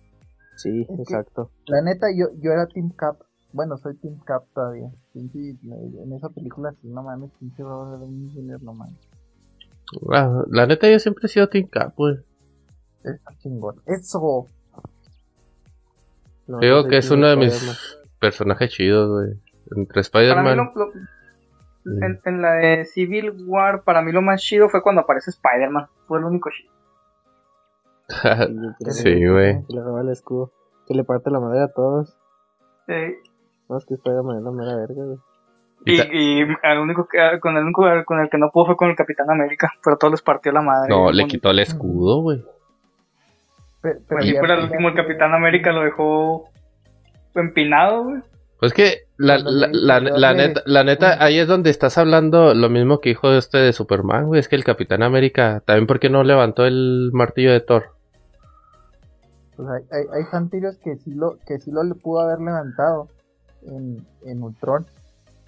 B: Sí,
A: que-
B: exacto.
A: La neta, yo, yo era Team Cap bueno, soy Team Cap todavía. Pinche, en esa película sí, no mames, pinche Robert Downey Jr., no mames.
C: Ah, la neta, yo siempre he sido Team Cap, güey.
A: Está chingón. Eso.
B: No,
C: Digo
B: yo soy
C: que es uno de mis personajes chidos, güey. Entre Spider-Man.
D: en, en la de Civil War, para mí lo más chido fue cuando aparece Spider-Man. Fue el único chido.
B: Sí, [laughs]
C: Sí, güey.
B: Que le roba el escudo. Que le parte la madre a todos.
D: Eh,
B: No, es que Spider-Man es la mera verga, güey.
C: Y
D: y, el único que, con el único con el que no pudo fue con el Capitán América, pero todos les partió la madre.
C: No, le quitó el escudo, güey.
A: Pero, pero
D: Y
A: ya-
D: fuera el
A: ya-
D: último, el Capitán América lo dejó empinado, güey.
C: Pues que la, la, la, neta, la neta, ahí es donde estás hablando lo mismo que dijo este de Superman, güey. Es que el Capitán América, también porque no levantó el martillo de Thor.
A: Pues hay, hay, hay que sí lo, que sí lo le pudo haber levantado en, en Ultron,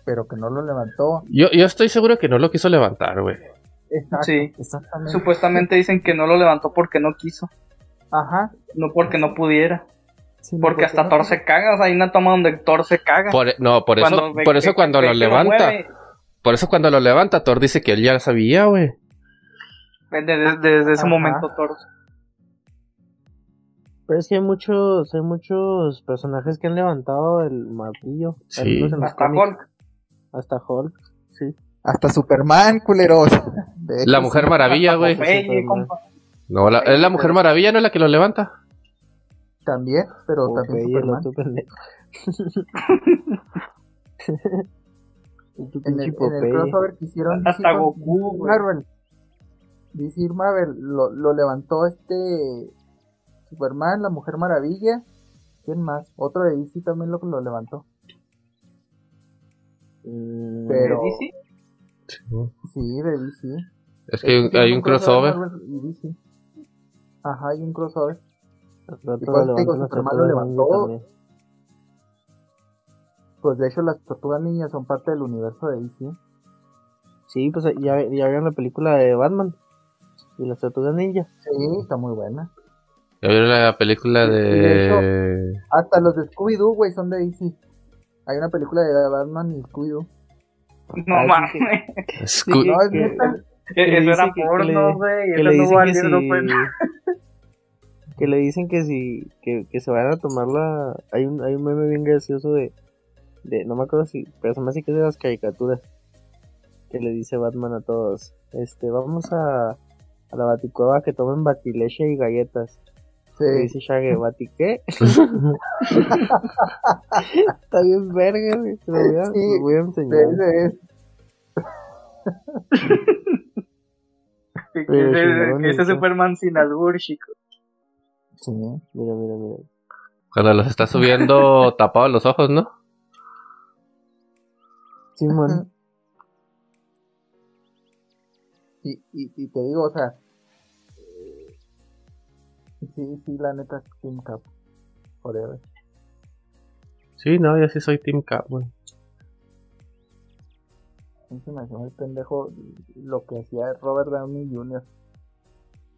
A: pero que no lo levantó.
C: Yo, yo estoy seguro que no lo quiso levantar, güey.
A: Exacto,
D: Sí.
A: exactamente.
D: Supuestamente dicen que no lo levantó porque no quiso,
A: Ajá.
D: no porque no pudiera. Porque hasta
A: no-
D: Thor se caga, o sea, hay una toma donde Thor se caga.
C: Por, no, por eso,
D: Cuando ve
C: por eso cuando
D: ve
C: lo levanta, por eso cuando lo levanta, Thor dice que él ya sabía, güey.
D: Desde, desde ese
A: Ajá.
D: momento Thor.
B: Pero es que hay muchos, hay muchos personajes que han levantado el martillo.
C: Sí.
B: En los
D: Hasta
B: cómics.
D: Hulk.
B: Hasta Hulk, sí.
A: Hasta Superman, culeros. [laughs]
C: La Mujer Maravilla, güey. No, la- es la Mujer Maravilla, ¿no es la que lo levanta?
A: También, pero también Superman. [laughs] En el, en el
B: Popeye.
A: crossover que hicieron
D: Hasta Goku,
A: DC. Marvel. DC Marvel lo, lo levantó este Superman, la Mujer Maravilla. ¿Quién más? Otro de DC también lo, lo levantó.
B: Mm,
A: Pero-
D: ¿DC?
A: Sí, de DC.
C: Es que hay un-
A: Hicieron
C: hay un crossover.
A: Marvel y DC. Ajá, hay un crossover. y pues, digo, Superman lo levantó. Pues de hecho las tortugas niñas son parte del universo de DC.
B: Sí, pues ya, ya vieron la película de Batman. Y las tortugas ninja.
A: Sí, está muy buena.
C: Ya vieron la película de...
A: Hasta los de Scooby-Doo, güey, son de DC. Hay una película de Batman y Scooby-Doo.
D: No
B: Ah,
D: mames.
A: No, es
B: que-
D: Eso era
B: dice que- que
D: porno,
B: le-
D: güey. Eso no valió,
B: si
D: no fue.
B: Que le dicen que si que, que se vayan a tomar la hay un hay un meme bien gracioso de de no me acuerdo si pero se me hace que es de las caricaturas que le dice Batman a todos este vamos a a la baticueva que tomen batileche y galletas
A: Sí.
B: y dice Shaggy ¿bati qué? [laughs] está bien verga te lo voy a,
A: Sí,
B: te lo voy a enseñar [laughs]
A: ese es.
D: Que que ese
B: bonito.
D: Superman sin albur, chico.
A: Sí.
B: mira mira mira
C: Cuando los está subiendo [laughs] tapados los ojos, ¿no?
B: Simón
A: Y, y, y te digo, o sea, eh, sí, sí, la neta, Team Cap, forever.
C: Sí, no, yo sí soy Team Cap, güey.
A: Se me muy pendejo lo que hacía Robert Downey Jr.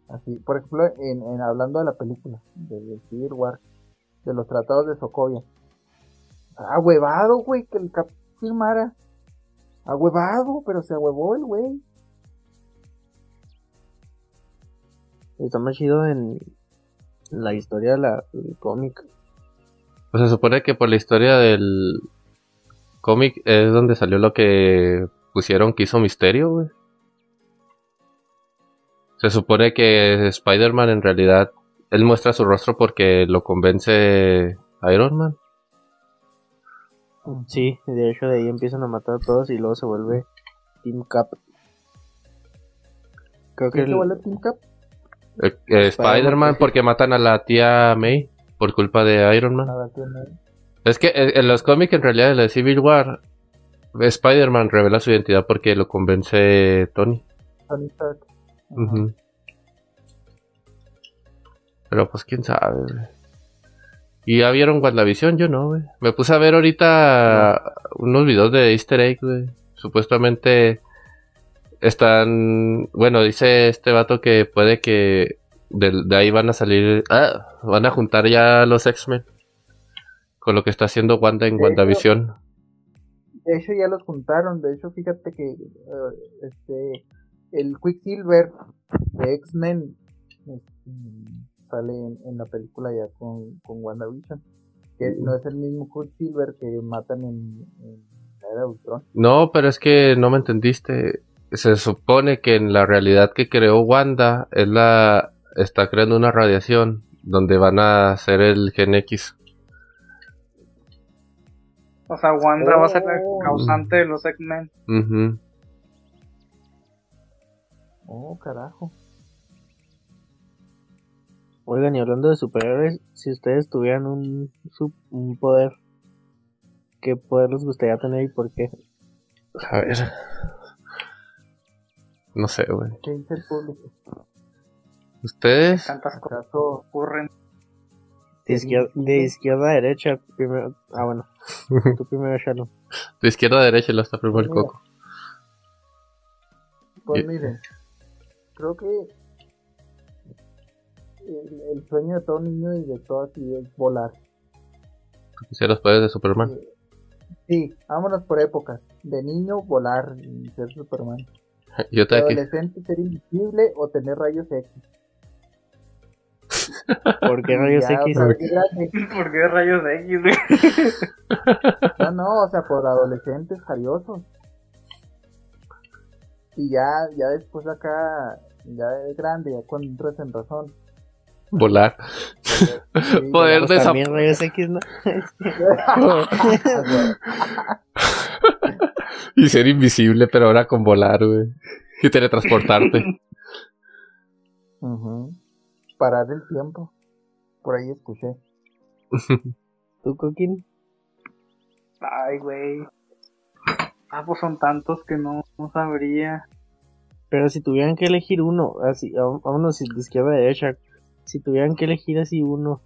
A: Así, por ejemplo, en, en hablando de la película, de, de Civil War, de los tratados de Sokovia. O sea, Ahuevado, güey, que el Cap firmara. Ahuevado, pero se ahuevó el güey.
B: está más chido en la historia de la, del cómic
C: Pues se supone que por la historia del cómic es donde salió lo que pusieron que hizo Misterio, güey. Se supone que Spider-Man en realidad, él muestra su rostro porque lo convence Iron Man.
B: Sí, de hecho de ahí empiezan a matar a todos y luego se vuelve Team Cap. Creo que
A: ¿Quién se
B: el-
A: vuelve Team Cap?
C: Eh, eh,
B: Spider-Man,
C: porque matan a la tía May por culpa de Iron Man. Es que eh, en los cómics en realidad en la de Civil War, Spider-Man revela su identidad porque lo convence Tony.
A: Tony Stark.
C: Pero pues quién sabe, güey. ¿Y ya vieron WandaVision? Yo no, güey. Me puse a ver ahorita unos videos de Easter egg, güey. Supuestamente están... Bueno, dice este vato que puede que de, de ahí van a salir... Ah, van a juntar ya los X-Men. con lo que está haciendo Wanda en
A: De hecho-
C: WandaVision.
A: De hecho, ya los juntaron. De hecho, fíjate que eh, este el Quicksilver de X-Men este, sale en, en la película ya con, con WandaVision. Que no es el mismo Quicksilver que matan en, en la era de Ultron.
C: No, pero es que no me entendiste. Se supone que en la realidad que creó Wanda es la está creando una radiación donde van a hacer el Gen X.
D: O sea, Wanda va a ser la
A: Oh.
D: causante de los X-Men.
C: Ujú.
A: Oh, carajo.
B: Oigan, y hablando de superhéroes, si ustedes tuvieran un, su- un poder, ¿qué poder les gustaría tener y por qué?
C: A ver. No sé, güey.
A: ¿Qué dice el público?
C: ¿Ustedes?
D: Tantas cosas
A: ¿Acaso
D: ocurren.
B: De, izquierda, de a derecha, primero. Ah, bueno. [laughs] Tú primero, Shalom.
C: De izquierda a derecha lo está primero el coco.
A: Pues
C: Eh.
A: Creo que el, el sueño de todo niño y de todas y es volar.
C: Quisiera los poderes de Superman.
A: Eh, Sí, vámonos por épocas. De niño, volar y ser Superman. [laughs]
C: Yo
A: De
C: aquí.
A: adolescente, ser invisible o tener rayos X. [laughs]
B: ¿Por qué rayos [laughs]
A: Ya,
B: X?
D: ¿Por qué rayos X?
A: No, no, o sea, por adolescentes jariosos. Y ya, ya después acá, ya de grande, ya cuando entras en razón.
C: Volar.
A: Sí, [laughs]
C: Poder
A: ya-
B: Pues ¿no? [laughs]
C: Y ser invisible, pero ahora con volar, güey. Y teletransportarte.
A: Parar el tiempo. Por ahí escuché. [laughs]
B: ¿Tú, Coquín?
D: Ay, güey. Ah, pues son tantos que no, no sabría.
B: Pero si tuvieran que elegir uno, así, vá- vámonos de izquierda a derecha. Si tuvieran que elegir así uno.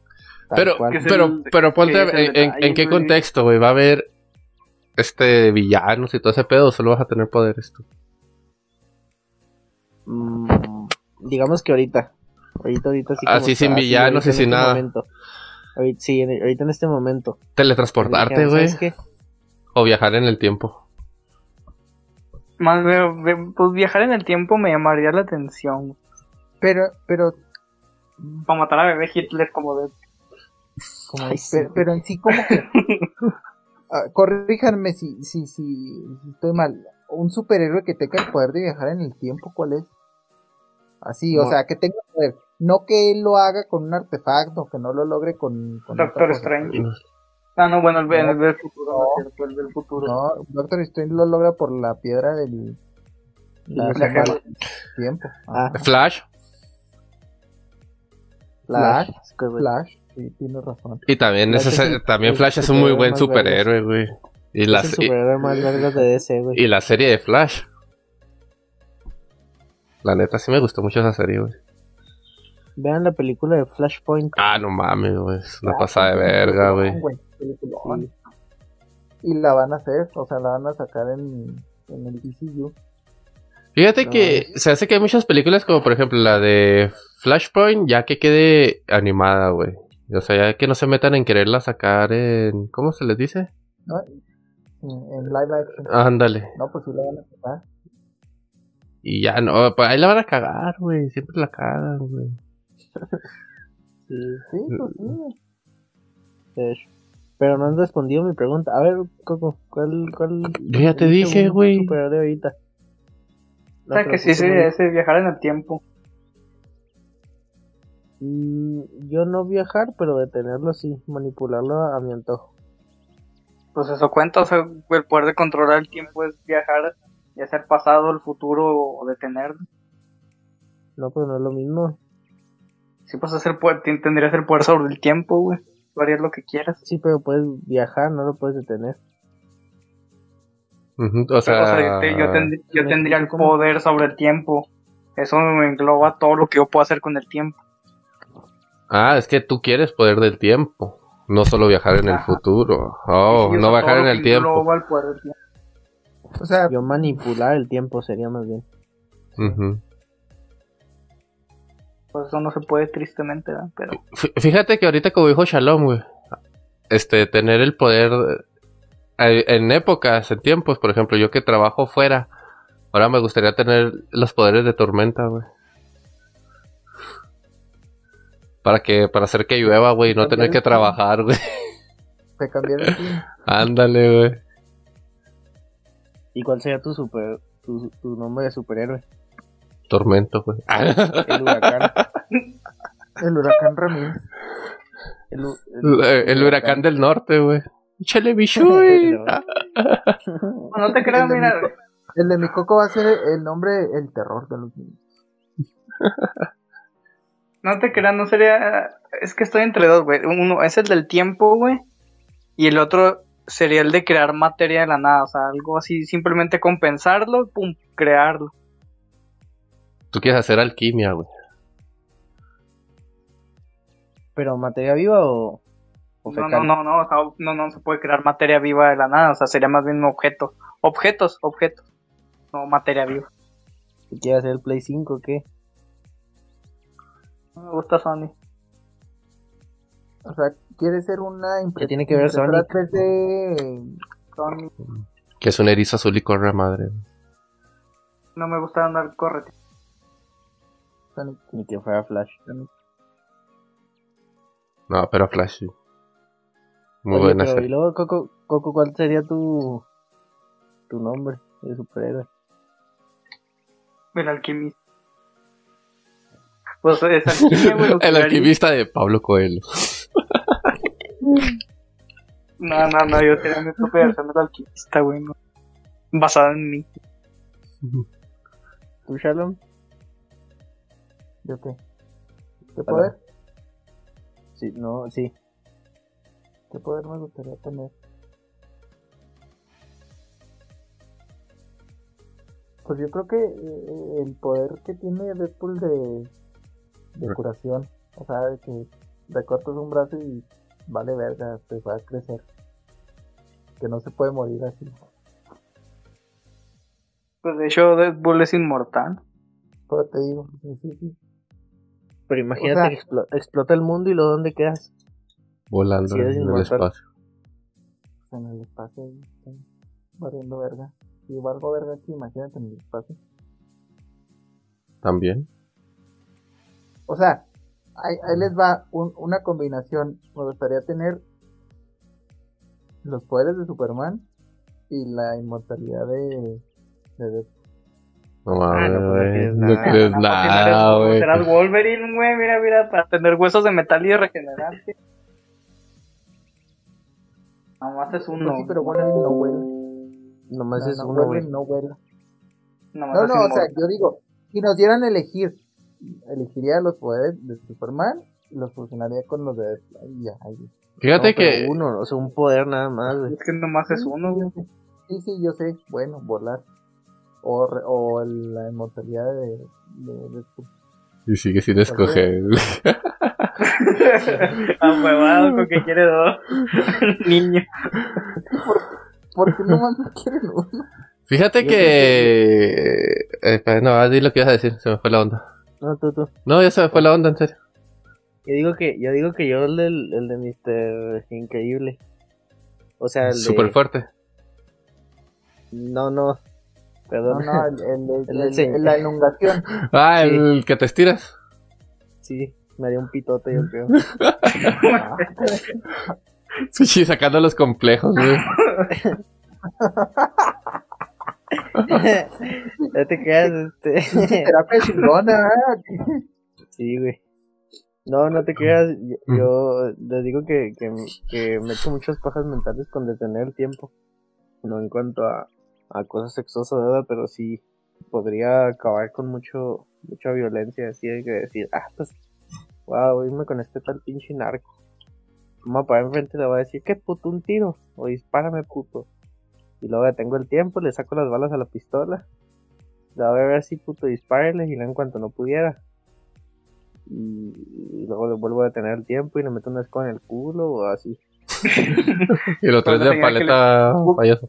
C: Pero,
B: cual.
C: Pero,
D: el-
C: pero ponte en, en-
D: detalle,
C: en qué contexto, güey. ¿Va a haber este villanos y todo ese pedo? ¿O solo vas a tener poderes tú?
B: Mm, digamos que ahorita. Ahorita, ahorita sí. como
C: Así
B: está,
C: sin villanos y
B: en
C: sin
B: este
C: nada.
B: momento. Ahorita, sí, en- ahorita en este momento.
C: Teletransportarte, güey.
B: ¿Sabes qué?
C: O viajar en el tiempo.
D: Más pues viajar en el tiempo me llamaría la atención.
A: Pero, pero,
D: Para matar a bebé Hitler como de...
A: como,
B: Ay, sí.
A: pero, pero en sí como que... [laughs] Ah, corríjanme si, si, si, si estoy mal. Un superhéroe que tenga el poder de viajar en el tiempo, ¿cuál es? Así, o sea, que tenga poder. No que él lo haga con un artefacto, que no lo logre con...
D: Doctor
A: cosa.
D: Ah, no, bueno, el,
A: No.
D: el del futuro, no, es cierto, el del futuro.
A: No, Doctor Strange lo logra por la piedra del... La
D: La
A: gema
D: gema.
A: del tiempo.
B: Ah,
C: Flash.
A: Flash. Flash, sí, tienes razón.
C: Y también,
B: Flash
C: ese-
B: es el-
C: también
B: el
C: Flash es un muy buen superhéroe, güey. Y la,
B: Es el superhéroe más vergas de DC, güey.
C: y la serie de Flash. La neta, sí me gustó mucho esa serie, güey.
B: Vean la película de Flashpoint.
C: Ah, no mames, güey. Es una
A: Ah,
C: pasada de verga, güey.
A: Peliculón.
B: Sí.
A: Y la van a hacer, o sea, la van a sacar en, en el DCU.
C: Fíjate
B: No,
C: que
B: es-
C: se hace que hay muchas películas como por ejemplo la de Flashpoint ya que quede animada, güey. O sea, ya que no se metan en quererla sacar en... ¿Cómo se les dice?
A: ¿no? En, live action.
C: Ándale.
A: No, pues sí la van a sacar.
C: Y ya no, pues ahí la van a cagar, güey. Siempre la cagan, güey.
B: Sí, [laughs]
A: Sí, pues sí.
B: de hecho. Pero no han respondido mi pregunta. A ver, Coco, ¿cuál, cuál?
C: Yo ya te dije, güey.
B: superhéroe ahorita.
D: O sea, que sí
B: dijo.
D: ese viajar en el tiempo.
B: Mm, yo no viajar, pero detenerlo sí, manipularlo a mi antojo.
D: Pues eso cuenta, o sea, el poder de controlar el tiempo es viajar, sea el pasado, el futuro o detenerlo.
B: No, pero no es lo mismo.
D: Sí, pues es el poder, ten- tendrías el poder sobre el tiempo, güey. Tú harías lo que quieras.
B: Sí, pero puedes viajar, no lo puedes detener.
C: O
D: sea, yo, te- yo tend- yo
B: ¿me
D: tendría el poder sobre el tiempo. Eso me engloba todo lo que yo puedo hacer con el tiempo.
C: ah, es que tú quieres poder del tiempo. No solo viajar en el futuro. Oh, no viajar en el tiempo.
D: el.
A: O sea,
B: Yo manipular el tiempo sería más bien.
D: Pues eso no se puede tristemente, ¿verdad? Pero
C: Fí- Fíjate que ahorita como dijo Shalom, güey. este, tener el poder eh, en épocas, en tiempos, por ejemplo, yo que trabajo fuera, ahora me gustaría tener los poderes de tormenta, güey. Para que, para hacer que llueva, güey, y no tener que trabajar, güey. [laughs]
A: Te cambiar el clima.
C: Ándale, güey.
B: ¿Y cuál sería tu super tu, tu nombre de superhéroe?
C: Tormento, güey. [laughs]
B: El huracán.
A: El huracán Ramírez.
B: El, hu-
C: El, el huracán del norte, güey. Échale bichuy. [laughs] [laughs]
D: No te creas,
A: El de
D: mira.
A: mi El de mi coco va a ser el nombre El terror de los niños.
D: No te creas, no sería. Es que estoy entre dos, güey. Uno es el del tiempo, güey. Y el otro sería el de crear materia de la nada. O sea, algo así, simplemente compensarlo, pum, crearlo.
C: Tú quieres hacer alquimia, güey.
B: ¿Pero materia viva o, o
D: No,
B: fecal?
D: no, no, no, no, no se puede crear materia viva de la nada. O sea, sería más bien un objeto. Objetos, objetos. No materia viva.
B: ¿Y ¿Quieres hacer el Play 5 o qué?
D: No me gusta Sony.
A: O sea, quiere ser una impre-
B: ¿Qué tiene que ver
A: impresora
B: Sonic?
A: 3D.
D: Sony.
C: Que es un erizo azul y corre a madre.
D: No me gusta andar correte.
A: Sonic.
B: Ni que fuera Flash.
C: No, pero Flash. sí. Muy
B: Oye,
C: buena
B: pero, Y luego, Coco, Coco, ¿cuál sería tu, tu nombre de superhéroe?
D: El alquimista. Pues es alquimia, güey. lo que [laughs]
C: El alquimista de Pablo Coelho. [laughs]
D: No, no, no, yo tenía mi propia versión del alquimista, güey. no. Basada en mí.
B: ¿Tú, Shalom?
A: ¿Yo qué? ¿Qué poder?
B: Sí, no, sí.
A: ¿Qué poder me gustaría tener? Pues yo creo que eh, el poder que tiene Deadpool de, de curación, o sea, de que recortas un brazo y vale verga, te va a crecer. Que no se puede morir así.
D: Pues de hecho, Deadpool es inmortal.
A: Pero te digo, sí, sí, sí.
B: Pero imagínate
A: O sea-
B: que explo- explota el mundo y luego ¿dónde quedas?
C: Volando en el
B: inmortal.
C: espacio.
A: Pues en el espacio valiendo verga. Si valgo verga aquí, imagínate en el espacio.
C: También.
A: O sea, ahí, ahí les va un- una combinación. Me gustaría tener los poderes de Superman y la inmortalidad de, de Deadpool.
C: No
B: Ah,
C: mames,
B: no, pues no nada.
C: crees
D: No,
C: nada, güey.
D: Serás Wolverine, güey. Mira, mira, para tener huesos de metal y regenerarte. Nomás es uno.
A: Pues sí, pero Wolverine no vuela.
B: Nomás
A: No,
B: es
A: no,
B: uno, güey.
A: No vuela. No, no, o sea, yo digo, si nos dieran a elegir, elegiría los poderes de Superman y los fusionaría con los de Deadpool. Ya, ahí.
C: Fíjate que
B: Uno, o sea, un poder nada más, güey.
D: Es que nomás es uno, güey.
A: Sí, sí, yo sé. Bueno, volar. O, re- o la inmortalidad de, de Deadpool.
C: Y sigue sin escoger. [laughs]
D: Ahuevado con que quiere dos. [laughs] Niño.
A: ¿Por qué nomás no quieren uno?
C: Fíjate que. eh, no, di lo que ibas a decir, se me fue la onda.
B: No, tú, tú.
C: No, ya se me fue la onda, en serio.
B: Yo digo que, yo digo que yo el, del, el de Mr. Increíble. O sea, el de...
C: Súper fuerte.
B: No, no.
A: No,
B: Perdón.
A: no, el, el, el- [laughs] la elongación. [laughs]
C: Ah,
B: Sí.
C: el que te estiras.
B: Sí, me haría un pitote, yo creo. [laughs]
C: Sí, sacando los complejos, güey.
B: ya te quedas, este...
A: Terapia chingona. ¿eh?
B: sí, güey. No, no te creas. Yo, yo les digo que, que, que me echo muchas pajas mentales con detener el tiempo. No en cuanto a, a cosas sexosas, ¿verdad? Pero sí podría acabar con mucho mucha violencia. Así de que decir, ah, pues, wow, irme con este tal pinche narco. Vamos a parar enfrente y le voy a decir, ¿qué puto? Un tiro. O dispárame, puto. Y luego detengo el tiempo, le saco las balas a la pistola. La voy a ver así, puto, dispárele. Y luego en cuanto no pudiera, y, y luego le vuelvo a detener el tiempo y le meto una escoba en el culo o así. [laughs]
C: Y lo traes de paleta payaso.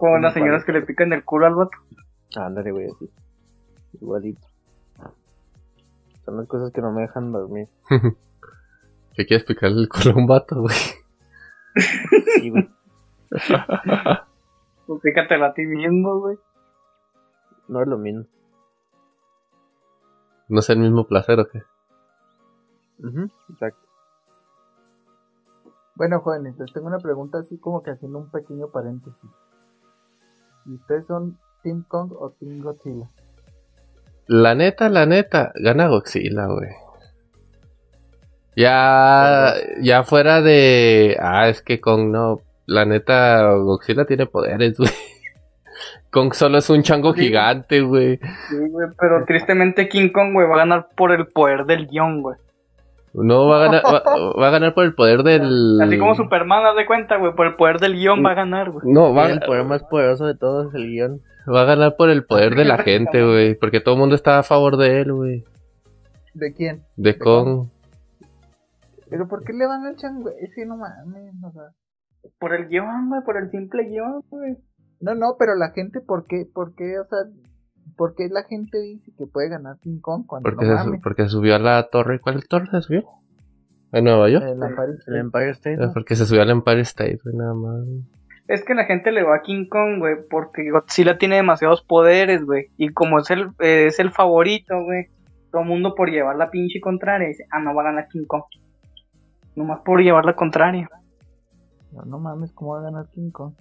D: Como las señoras que le pican el culo al vato.
B: Ándale, güey, así. Igualito. Son las cosas que no me dejan dormir. [laughs]
C: ¿Qué quieres picarle el culo a un vato, güey?
B: Sí, güey. [laughs]
D: Pues fíjatelo a ti mismo, güey.
B: No es lo mismo.
C: ¿No es el mismo placer o qué?
B: Ujú, Exacto.
A: Bueno, jóvenes, les tengo una pregunta así como que haciendo un pequeño paréntesis. ¿Y ustedes son Team Kong o Team Godzilla?
C: La neta, la neta, gana Godzilla, güey. Ya, ya fuera de. Ah, es que Kong no. La neta, Godzilla tiene poderes, [laughs] güey. Kong solo es un chango
D: Sí.
C: gigante, güey.
D: Sí, güey, pero tristemente King Kong, güey, va a ganar por el poder del guion, güey.
C: No va a ganar, va, va a ganar por el poder del. [laughs]
D: Así como Superman, haz de cuenta, güey, por el poder del guion va a ganar, güey.
C: No, va,
B: el poder más poderoso de todos es el guion.
C: va a ganar por el poder de la gente, güey. Porque todo el mundo está a favor de él, güey.
A: ¿De quién?
C: De Kong.
A: ¿Pero por qué le van al chango? Es que no mames, o sea.
D: Por el guion, güey, por el simple guion, güey.
A: No, no, pero la gente, ¿por qué? ¿Por qué, o sea, por qué la gente dice que puede ganar King Kong cuando
C: Porque,
A: no
C: se,
A: mames?
C: porque subió a la torre. ¿Cuál torre se subió? ¿En Nueva York?
A: El Empire
B: El
A: State.
B: Empire State. ¿no?
C: Porque se subió al Empire State, güey, nada más.
D: Es que la gente le va a King Kong, güey, porque Godzilla tiene demasiados poderes, güey. Y como es el, eh, es el favorito, güey, todo el mundo por llevar la pinche contraria dice, ah, no va a ganar King Kong. Nomás por llevar la contraria.
A: No, no mames, ¿cómo va a ganar King Kong?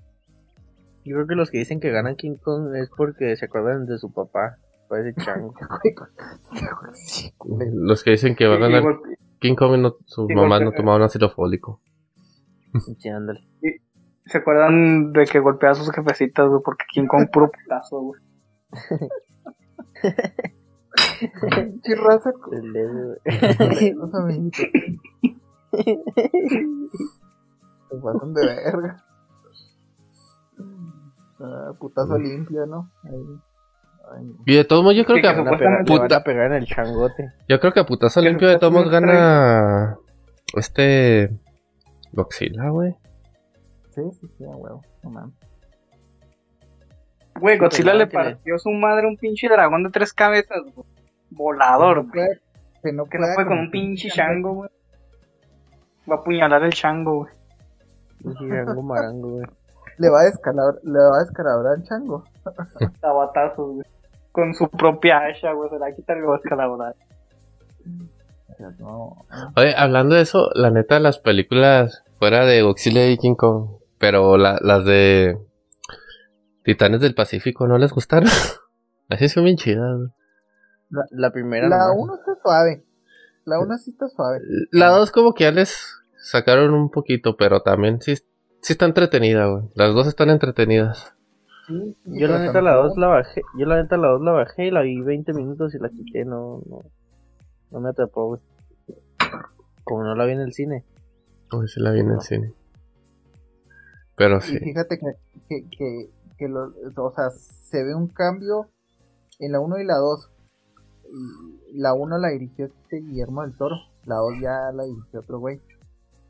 B: Yo creo que los que dicen que ganan King Kong es porque se acuerdan de su papá. Parece chango. [laughs]
A: Sí,
C: Los que dicen que va a ganar King Kong y no, sus
D: y
C: mamás no tomaban ácido fólico.
B: Sí, ándale. [laughs]
D: ¿Se acuerdan de que golpea a sus jefecitas, güey? Porque King Kong puro putazo, güey. [laughs]
A: Pinche raza los amiguitos. Se pasan de verga. Ah, putazo limpio, ¿no? Ahí. Ay, no.
C: Y de todos modos, yo creo que,
D: que
C: a-
B: pegar, le van
C: puta-
B: a pegar en el changote.
C: yo creo que a putazo limpio de todos modos gana este Godzilla, güey.
A: Sí, sí, sí, a huevo. No mames.
D: Güey, Godzilla le partió su madre un pinche dragón de tres cabezas, güey. Volador, güey.
A: puede- que no,
D: Que no fue con
A: con
D: un pinche chango, güey. Va a apuñalar el chango, güey.
B: Un chango marango, güey.
A: Le va a descalabrar, le va a descalabrar al chango. [laughs]
D: Tabatazos, güey. Con su propia hacha, güey. Se la quita y lo va a escalabrar.
A: O sea, no.
C: Oye, hablando de eso, la neta, las películas fuera de Godzilla y King Kong, pero la- las de Titanes del Pacífico, ¿no les gustaron? [laughs] Así son bien chidas. güey.
B: La primera
A: La
B: nomás.
A: 1 está suave. La 1 sí está suave.
C: La dos como que ya les sacaron un poquito, pero también sí, sí está entretenida, güey. Las dos están entretenidas.
A: Sí,
B: Yo la neta la
A: tampoco-
B: 2 la bajé. Yo la neta la 2 la bajé y la vi 20 minutos y la quité. No, no, no me atrapó, güey. Como no la vi en el cine.
C: Uy, sí la vi en el cine. Pero
A: Y
C: sí.
A: fíjate que, que, que, que lo- o sea, se ve un cambio en la 1 y la 2. Y La 1 la dirigió este Guillermo del Toro. La 2 ya la dirigió otro güey.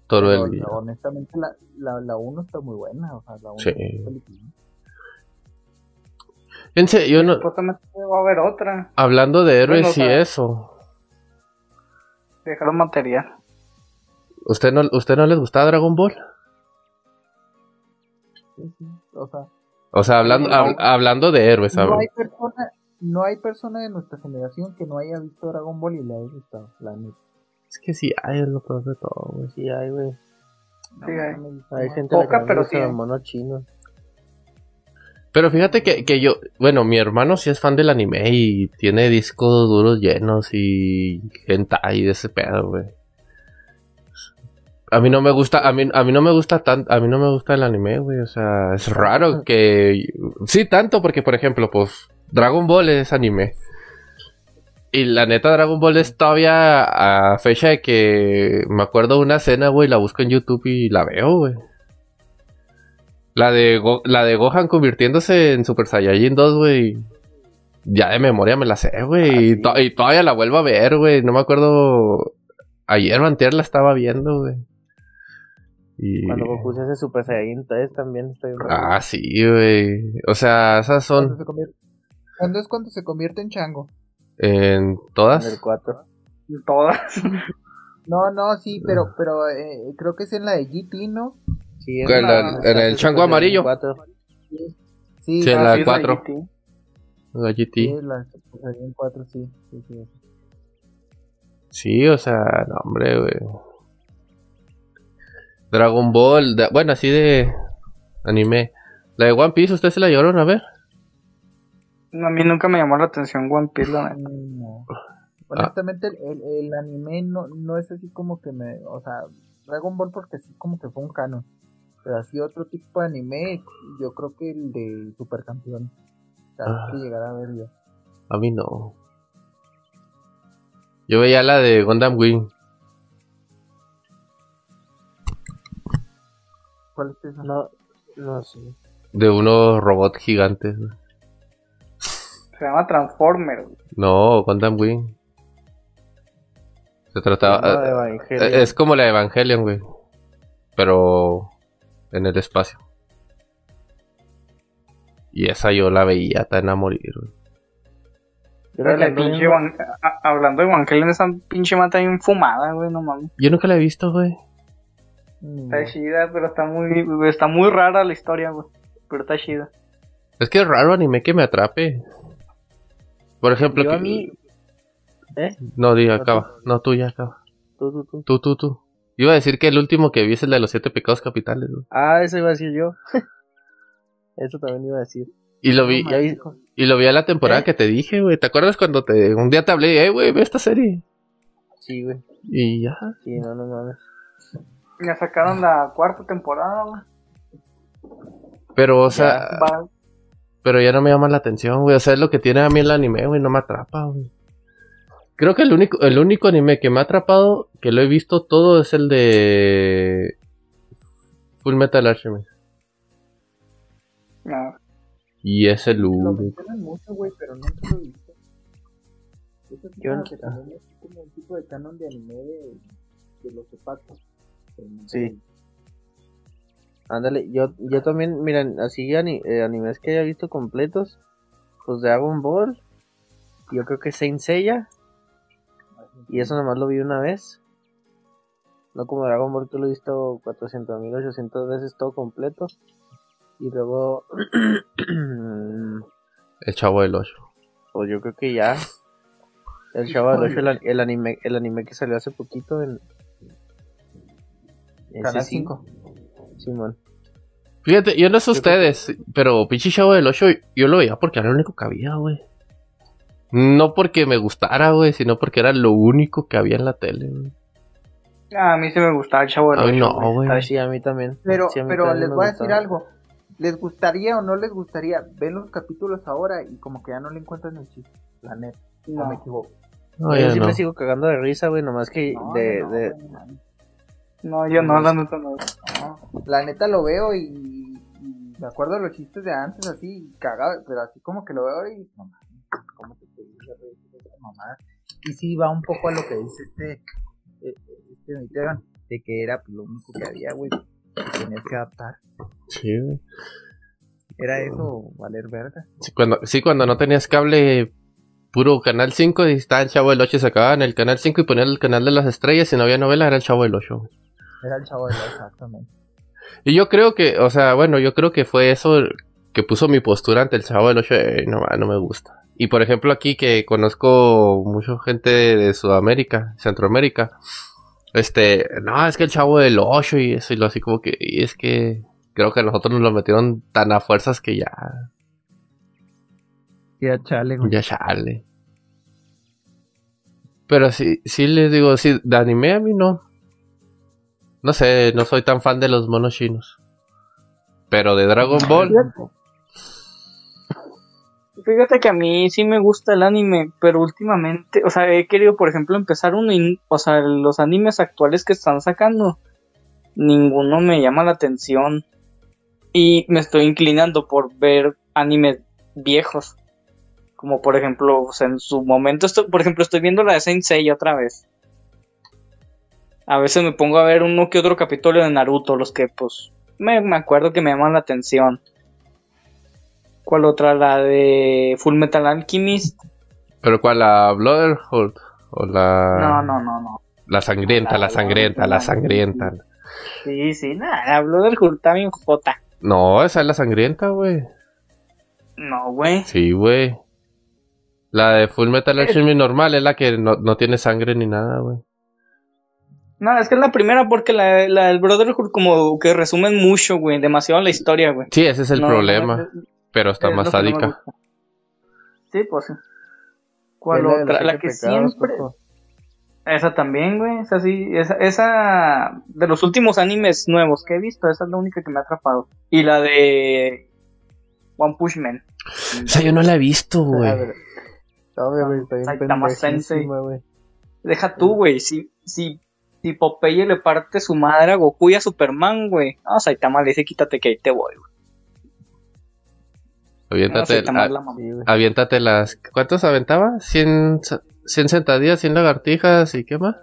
C: Todo el día.
A: honestamente, la, la, la 1 está muy buena. O sea, la 1
C: Sí. Fíjense, yo no,
D: Supuestamente va a haber otra.
C: hablando de héroes
D: Bueno, o
C: y eso.
D: Dejaron material.
C: ¿Usted no, ¿Usted no les gustaba Dragon Ball?
A: Sí, sí. O sea,
C: O sea, hablando,
D: No.
C: hab- hablando de héroes,
A: no hay, persona, no hay persona de nuestra generación que no haya visto Dragon Ball y le haya gustado. La neta.
C: Es que sí, hay es lo peor de todo, güey.
B: Sí, hay, güey.
A: No
D: Sí, hay.
B: Hay gente
D: Poca,
B: que no le
D: pero sí.
B: los monos chinos.
C: Pero fíjate que, que yo, bueno, mi hermano sí es fan del anime y tiene discos duros llenos y hentai de ese pedo, güey. A mí no me gusta, a mí, a mí no me gusta tan, a mí no me gusta el anime, güey, o sea, es raro que, sí, tanto porque, por ejemplo, pues, Dragon Ball es anime. Y la neta, Dragon Ball es todavía a fecha de que me acuerdo una escena, güey, la busco en YouTube y la veo, güey. La de, Go- la de Gohan convirtiéndose en Super Saiyajin 2, güey. Ya de memoria me la sé, güey.
B: Ah,
C: y,
B: sí.
C: to- y todavía la vuelvo a ver, güey. No me acuerdo. Ayer o antier la estaba viendo, güey. Y...
B: Cuando Goku se hace Super Saiyan 3 también bien.
C: Ah, sí, güey. O sea, esas son
A: ¿Cuándo es cuando se convierte en chango?
C: En
B: En el
C: todas.
B: 4.
D: Todas. [laughs]
A: No, no, sí, pero, pero eh, creo que es en la de GT, ¿no?
B: Sí,
C: ¿Cuál,
B: la-
C: en- en el chango amarillo?
B: Cuatro.
A: Sí,
C: Sí,
A: ah,
C: la
D: Sí, es la
C: 4.
D: GT.
C: La
A: sí, la Saiyan 4, sí. Sí, sí, sí.
C: Sí, o sea, no, hombre, güey. Dragon Ball, de- bueno, así de anime. La de One Piece, ¿ustedes se la llevaron a ver?
D: No, A mí nunca me llamó la atención One Piece, la neta.
A: No.
C: Ah.
A: Honestamente, el, el, el anime no, no es así como que me. O sea, Dragon Ball porque sí, como que fue un canon. Pero así otro tipo de anime, yo creo que el de Supercampeones. Casi
C: Ah.
A: que llegar a ver yo.
C: A mí no. Yo veía la de Gundam Wing.
A: ¿Cuál es esa?
B: No, no sé.
C: De unos robots gigantes.
D: Se llama Transformer. güey.
C: No, Gundam Wing. Se trataba.
B: De
C: eh,
B: Evangelion.
C: es como la de Evangelion, güey. Pero. En el espacio. Y esa yo la veía tan a morir, güey.
B: Que
D: La pinche Hablando de Evangelion, esa pinche mata bien fumada, güey, no mames.
C: Yo nunca la he visto, güey.
A: Ni
D: Está chida, pero está muy, está muy rara la historia, güey. Pero está chida.
C: Es que es raro anime que me atrape. Por ejemplo,
B: Yo
C: que-
B: a mí... ¿Eh?
C: no diga,
B: ¿No
C: acaba. No, tú ya acaba.
B: Tú, tú, tú.
C: Tú, tú, tú. Iba a decir que el último que vi es el de los siete pecados capitales, güey.
B: Ah, eso iba a decir yo. [laughs] eso también iba a decir.
C: Y lo vi, y lo vi a la temporada
B: ¿Eh?
C: que te dije, güey. ¿Te acuerdas cuando te un día te hablé, eh, güey, ve esta serie?
B: Sí, güey.
C: Y ya.
B: Sí, no, no mames.
D: Ya sacaron la cuarta temporada, güey.
C: Pero, o sea, pero ya no me llama la atención, güey. O sea, es lo que tiene a mí el anime, güey, no me atrapa, güey. Creo que el único, el único anime que me ha atrapado, que lo he visto todo, es el de Full Metal Alchemist.
D: no.
C: Y es el
A: Lo
C: único.
A: mencionan mucho, güey, pero nunca lo he visto. Es así
B: Yo
A: que también es como un tipo de canon de anime de, de los opacos.
B: Sí. Ándale, yo, yo también, miren, así ani- eh, animes que haya visto completos, pues Dragon Ball, yo creo que Saint Seiya, y eso nomás lo vi una vez. No como Dragon Ball que lo he visto 400 mil, 800 veces todo completo. Y luego, [clears throat]
C: El chavo del 8.
B: pues yo creo que ya. El Chavo del Ocho, el, an- el anime, el anime que salió hace poquito en...
A: Canal
B: sí,
A: 5.
B: Simón.
C: Fíjate, yo no sé ustedes, pero pinche chavo del 8 yo lo veía porque era lo único que había, güey. No porque me gustara, güey, sino porque era lo único que había en la tele, güey.
D: Ah, a mí sí me gustaba el chavo del
C: Ay,
D: Ocho,
C: no,
D: güey.
B: Sí, a mí también.
A: Pero,
B: Sí, a mí
A: pero
B: también
A: les voy a decir algo. ¿Les gustaría o no les gustaría ver los capítulos ahora y como que ya no le encuentran el chiste? La neta, no, me equivoco.
C: No,
B: yo sí
C: no.
B: me sigo cagando de risa, güey, nomás que
A: No,
B: de,
A: no,
B: de,
A: no.
D: Yo no, la neta no.
A: No, La neta lo veo y, y me acuerdo de los chistes de antes así, cagado, pero así como que lo veo y no ¿cómo te mamada? Y sí va un poco a lo que dice este, eh, este de que era pues, lo único que había, güey, que tenías que adaptar.
C: Sí, güey.
A: Era eso, valer verga.
C: Sí, cuando, sí, cuando no tenías cable puro canal 5 y estaba el chavo del 8 se acababa en el canal 5 y ponían el canal de las estrellas y no había novela, era el chavo del 8.
A: Era el chavo de la exactamente.
C: Y yo creo que, o sea, bueno, yo creo que fue eso que puso mi postura ante el chavo del 8, eh, no, no me gusta. Y por ejemplo aquí que conozco mucha gente de Sudamérica, Centroamérica, este, no, es que el chavo del 8 y eso, y lo así como que, y es que creo que a nosotros nos lo metieron tan a fuerzas que ya,
A: Ya chale, güey.
C: ya chale. Pero sí, sí les digo, sí, de anime a mí no. No sé, no soy tan fan de los monos chinos. Pero de Dragon Ball,
D: Fíjate que a mí sí me gusta el anime, pero últimamente, o sea, he querido, por ejemplo, empezar uno o sea, los animes actuales que están sacando, ninguno me llama la atención. Y me estoy inclinando por ver animes viejos. Como por ejemplo, o sea, en su momento, por ejemplo, estoy viendo la de Saint otra vez. A veces me pongo a ver uno que otro capítulo de Naruto, los que pues me, me acuerdo que me llaman la atención. ¿Cuál otra? La de Full Metal Alchemist.
C: pero ¿cuál? ¿La Brotherhood? ¿O la...?
D: No, no, no, no.
C: La sangrienta, la sangrienta, la sangrienta.
D: Sí, sí, nada, Brotherhood está bien jota.
C: No, esa es la sangrienta, güey.
D: No, güey.
C: Sí, güey. La de Full Metal Alchemy normal es la que no, no tiene sangre ni nada, güey.
D: No, es que es la primera porque la, la del Brotherhood como que resumen mucho, güey, demasiado la historia, güey.
C: Sí, ese es el
D: No,
C: problema.
D: no, es-
C: pero está
D: es
C: más
D: no
C: sádica.
D: Sí, pues sí. ¿Cuál
B: la
D: otra? La que
B: pecados,
D: siempre... Esa también, güey. Esa sí, esa, esa de los últimos animes nuevos que he visto, esa es la única que me ha atrapado. Y la de One Punch Man.
C: O sea, yo no la he visto,
B: A
C: güey.
B: No, güey, está bien.
D: Deja tú, güey. Si, si, si Popeye le parte su madre a Goku y a Superman, güey. No, Saitama le dice quítate que ahí te voy, güey. No,
C: Aviéntate,
D: es la
B: güey.
C: aviéntate las. ¿Cuántos aventaba? ¿100, sa- 100 sentadillas, 100 lagartijas y qué más?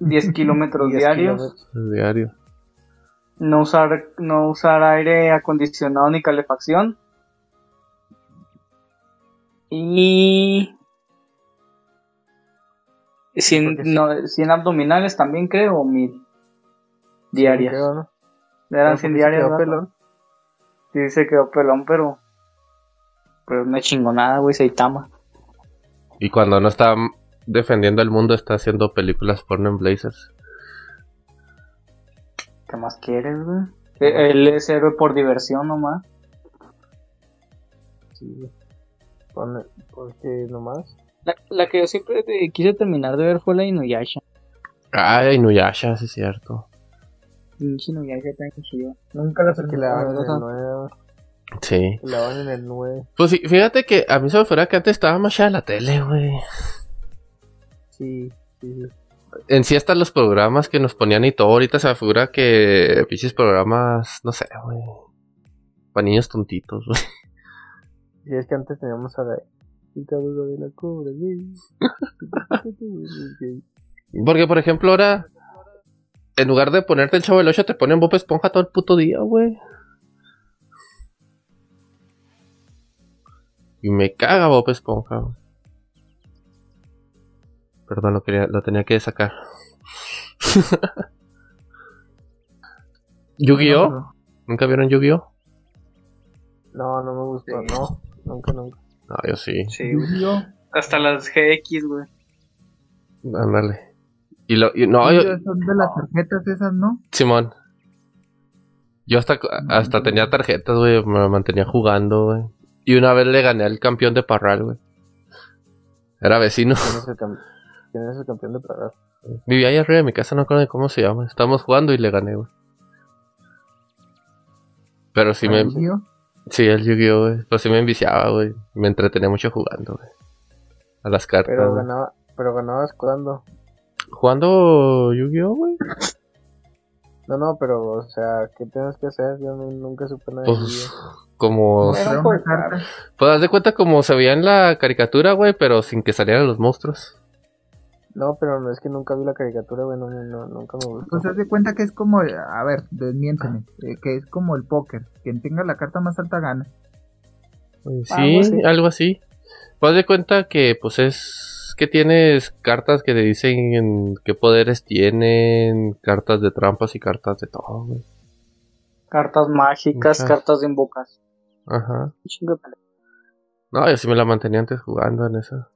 D: 10 kilómetros
B: 10
D: diarios.
B: kilómetros.
C: Diario.
D: No usar, no usar aire acondicionado ni calefacción. Y... 100,
B: Porque sí.
D: no, 100 abdominales también creo, o 1000 diarias.
B: Creo, ¿no?
D: Eran
B: Pero
D: 100
B: porque se
D: diarias.
B: quedó
D: ¿verdad?
B: pelón.
D: Sí, se quedó pelón, pero... Pero no chingó nada, güey, Saitama.
C: Y cuando no está defendiendo el mundo, está haciendo películas porno en Blazers.
D: ¿Qué más quieres, güey? Eh, Él es héroe por diversión nomás.
B: Sí, Porque nomás.
D: La, la que yo siempre te- quise terminar de ver fue la de Inuyasha.
C: Ay, Inuyasha, sí es cierto.
D: Pinche Inuyasha bien chido. Nunca la
B: Que la van en el
D: terminé.
B: 9.
C: Sí.
B: Que la van en el 9.
C: Pues sí, fíjate que a mí se me fuera que antes estaba más chida la tele, güey.
B: Sí, sí, sí.
C: En sí hasta los programas que nos ponían y todo, ahorita se me figura que pinches programas, no sé, güey. Para niños tontitos, güey.
B: Sí, es que antes teníamos a la picadura de la cobra, güey. [laughs]
C: Porque, por ejemplo, ahora, en lugar de ponerte el chavo del 8, te ponen Bob Esponja todo el puto día, güey. Y me caga Bob Esponja, güey. Perdón, lo, quería, lo tenía que sacar. [laughs] ¿Yu-Gi-Oh? ¿Nunca vieron Yu-Gi-Oh?
B: No, no me gustó,
D: Sí.
B: no. Nunca, nunca.
C: No, yo sí.
D: Sí, güey. Hasta las GX, güey.
C: Ándale. Y lo, y no, yo-
B: Son de las tarjetas esas, ¿no?
C: Simón. Yo hasta, hasta tenía tarjetas, güey. Me mantenía jugando, güey. Y una vez le gané al campeón de Parral, güey. Era vecino.
B: ¿Quién es el, cam- quién es el campeón de Praga?
C: Vivía ahí arriba de mi casa, no recuerdo ni cómo se llama. Estábamos jugando y le gané, güey. Pero sí me... Sí, el Yu-Gi-Oh, güey. Pero sí me enviciaba, güey. Me entretenía mucho jugando, güey. A las cartas.
B: Pero ganaba, pero ganabas cuando.
C: Jugando Yu-Gi-Oh, güey.
B: No, no, pero, o sea, ¿qué tienes que hacer? Yo nu- nunca supe nada de
C: Pues,
B: Yu-Gi-Oh.
C: como...
D: Raro.
C: Pues haz de cuenta como se veía en la caricatura, güey, pero sin que salieran los monstruos.
B: No, pero no es que nunca vi la caricatura, güey, no, no, nunca me gustó.
A: Pues haz de cuenta que es como, a ver, desmiénteme, eh, que es como el póker. Quien tenga la carta más alta gana.
C: Sí,
D: Algo así.
C: algo así. Pues haz de cuenta que, pues es que tienes cartas que te dicen qué poderes tienen, cartas de trampas y cartas de todo, güey.
D: Cartas mágicas,
C: Muchas.
D: cartas de invocas.
C: Ajá.
D: Un chingo de pele-
C: No, yo sí me la mantenía antes jugando en esa.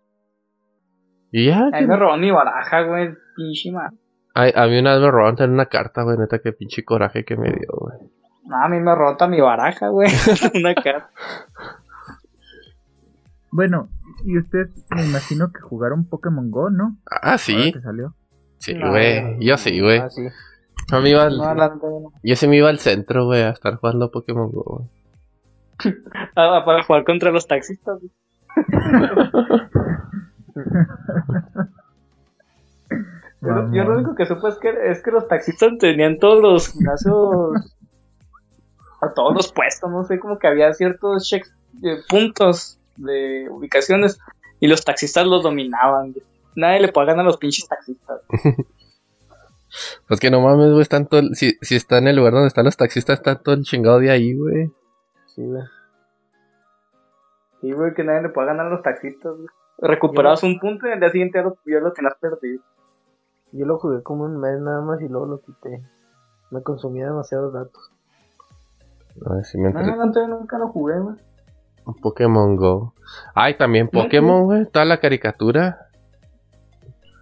C: Y ya,
D: A mí me robó mi baraja, güey. Pinche madre.
C: Ay, a mí una vez me robaron también una carta, güey, neta, que pinche coraje que me dio, güey.
D: No, a mí me rota mi baraja, güey. [laughs] Una carta.
A: Bueno, y ustedes me imagino que jugaron Pokémon Go, ¿no?
C: Ah, sí,
A: que salió.
C: sí,
D: No,
C: güey, yo sí, güey.
B: Ah, sí.
C: Yo me iba al,
D: no.
C: yo sí me iba al centro, güey, a estar jugando Pokémon Go, güey. [laughs]
D: Ah, para jugar contra los taxistas. güey. [laughs] Yo, [laughs] yo lo único que supe es que, es que los taxistas tenían todos los gimnasios [laughs] a todos los puestos, no sé, como que había ciertos checks, eh, puntos de ubicaciones y los taxistas los dominaban. Nadie le puede ganar a los pinches taxistas. [laughs]
C: Pues que no mames, güey, están todo, el- si, si está en el lugar donde están los taxistas, está todo el chingado de ahí, güey.
B: Sí, güey.
D: Sí, güey, que nadie le puede ganar a los taxistas. güey. Recuperabas un punto y al día siguiente ya lo, ya lo tenías perdido.
B: Yo lo jugué como un mes nada más y luego lo quité. Me consumía demasiados datos.
C: Ver si me
D: No,
C: entre-
D: no, no, nunca lo jugué, güey.
C: Pokémon Go. Ay, también
D: No,
C: Pokémon, güey. Toda la caricatura.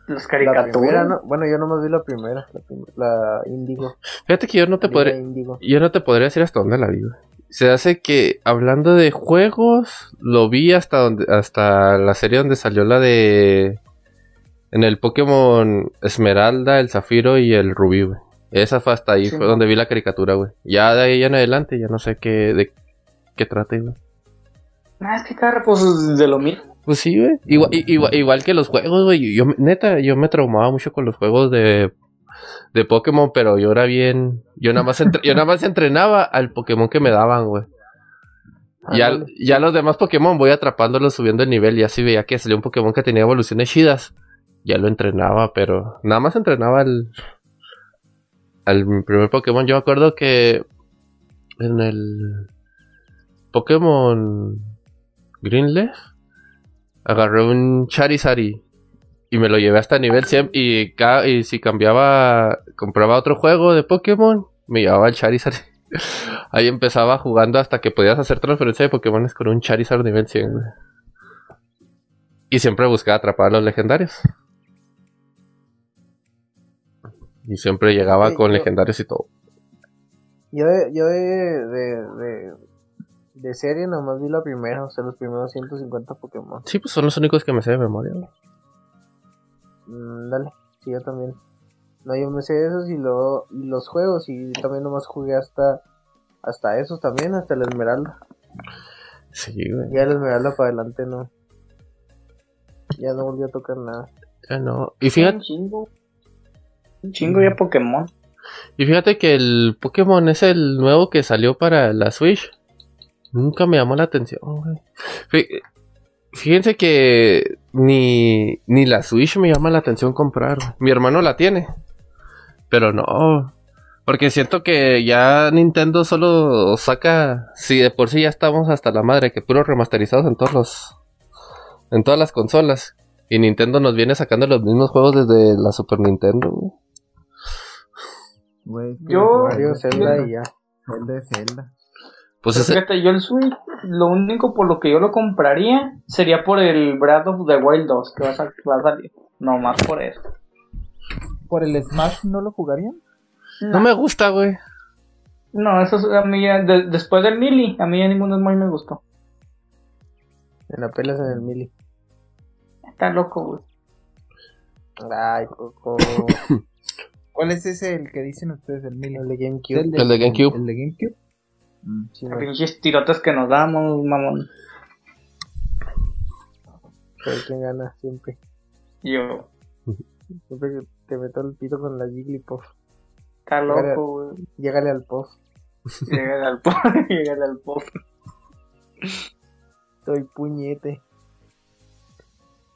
D: Las
B: La
D: caricaturas.
B: primera, no, bueno, yo nomás vi la primera, la, prim- la Índigo.
C: Fíjate que yo no te
B: Índigo.
C: yo no te podría decir hasta dónde la vi. güey. Se hace que hablando de juegos, lo vi hasta donde, hasta la serie donde salió la de en el Pokémon Esmeralda, el Zafiro y el Rubí, güey. Esa fue hasta ahí,
D: Sí.
C: fue donde vi la caricatura, güey. Ya de ahí en adelante, ya no sé qué, de qué trate, güey.
D: Ah, es que cada pues es de lo mismo.
C: Pues sí, güey. Igual, igual que los juegos, güey. Yo, neta, yo me traumaba mucho con los juegos de, de Pokémon, pero yo era bien. Yo nada más, entre- yo nada más entrenaba al Pokémon que me daban, güey. Ya,
B: Ándale.
C: ya los demás Pokémon voy atrapándolos subiendo el nivel. Y así veía que salió un Pokémon que tenía evoluciones chidas. Ya lo entrenaba, pero nada más entrenaba al. Al primer Pokémon. Yo me acuerdo que. En el. Pokémon. Greenleaf. Agarré un Charizard y, y me lo llevé hasta nivel 100. Y, ca- y si cambiaba. Compraba otro juego de Pokémon. Me llevaba el Charizard. [laughs] Ahí empezaba jugando hasta que podías hacer transferencia de Pokémon con un Charizard nivel 100. güey. Y siempre buscaba atrapar a los legendarios. Y siempre llegaba
B: Sí,
C: con
B: yo-
C: legendarios y todo.
B: Yo yo de, de, de, de serie nomás vi la primera, o sea, los primeros 150 Pokémon.
C: Sí, pues son los únicos que me sé de memoria.
B: Mm, dale, sí, yo también. No, yo me sé esos y, luego, y los juegos, y también nomás jugué hasta, hasta esos también, hasta el Esmeralda.
C: Sí, güey.
B: Ya el Esmeralda para adelante no. Ya no volví a tocar nada.
C: Ya no. Y fíjate,
D: Un chingo. Un chingo ya Pokémon.
C: y fíjate que el Pokémon es el nuevo que salió para la Switch. Nunca me llamó la atención, güey. Fí- Fíjense que ni, ni la Switch me llama la atención comprar. Mi hermano la tiene. Pero no. Porque siento que ya Nintendo solo saca. Si de por sí ya estamos hasta la madre, que puros remasterizados en todos los. En todas las consolas. Y Nintendo nos viene sacando los mismos juegos desde la Super Nintendo, güey.
D: Yo-
B: Mario, Zelda y ya.
E: Zelda es Zelda.
C: Pues ese,
D: fíjate, yo el Switch, lo único por lo que yo lo compraría sería por el Breath of the Wild 2 que va a, sal- va a salir. No más por eso.
E: ¿Por el Smash no lo jugarían?
C: no me gusta, güey.
D: No, eso es- a mí ya, de- después del Mili, a mí ya ninguno Smash me gustó.
B: En la pelas en el Mili.
D: Está loco, güey.
B: Ay, Coco. [coughs]
E: ¿Cuál es ese el que dicen ustedes, el Mili?
B: el de GameCube.
C: El de GameCube.
E: ¿El de GameCube? Mm.
B: Sí.
D: Pinches tirotes que nos damos, mamón.
B: Pero ¿Quién gana? Siempre.
D: Yo. [laughs]
B: Siempre que te meto el pito con la Jigglypuff.
D: Está loco, güey.
B: Llégale al Puff.
D: Llegale al pop. [laughs] Llegale al pop.
B: Soy puñete.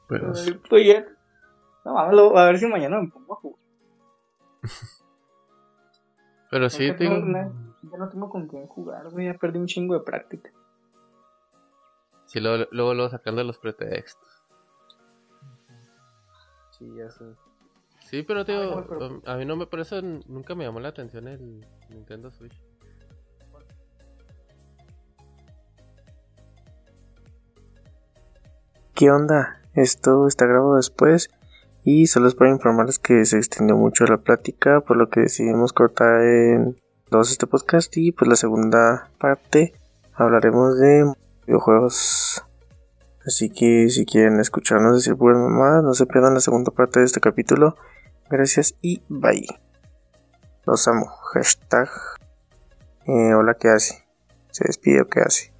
C: Pero,
D: Estoy bien. No, mames, a ver si mañana me pongo a jugar. [laughs]
C: pero sí, tengo-
D: no- ya no tengo con quién jugar, güey. Ya perdí un chingo de práctica.
C: Sí, luego, luego, luego sacando los pretextos.
B: Sí, ya sé.
C: Sí, pero te digo,
D: Ay, no, pero-
C: um, a mí no me, por eso nunca me llamó la atención el Nintendo Switch.
B: ¿Qué onda? Esto está grabado después y solo es para informarles que se extendió mucho la plática, por lo que decidimos cortar en dos este podcast y pues la segunda parte hablaremos de videojuegos. Así que si quieren escucharnos decir buenas mamadas, no se pierdan la segunda parte de este capítulo. Gracias y bye. Los amo. Hashtag. eh, hola, ¿qué hace? ¿Se despide o qué hace?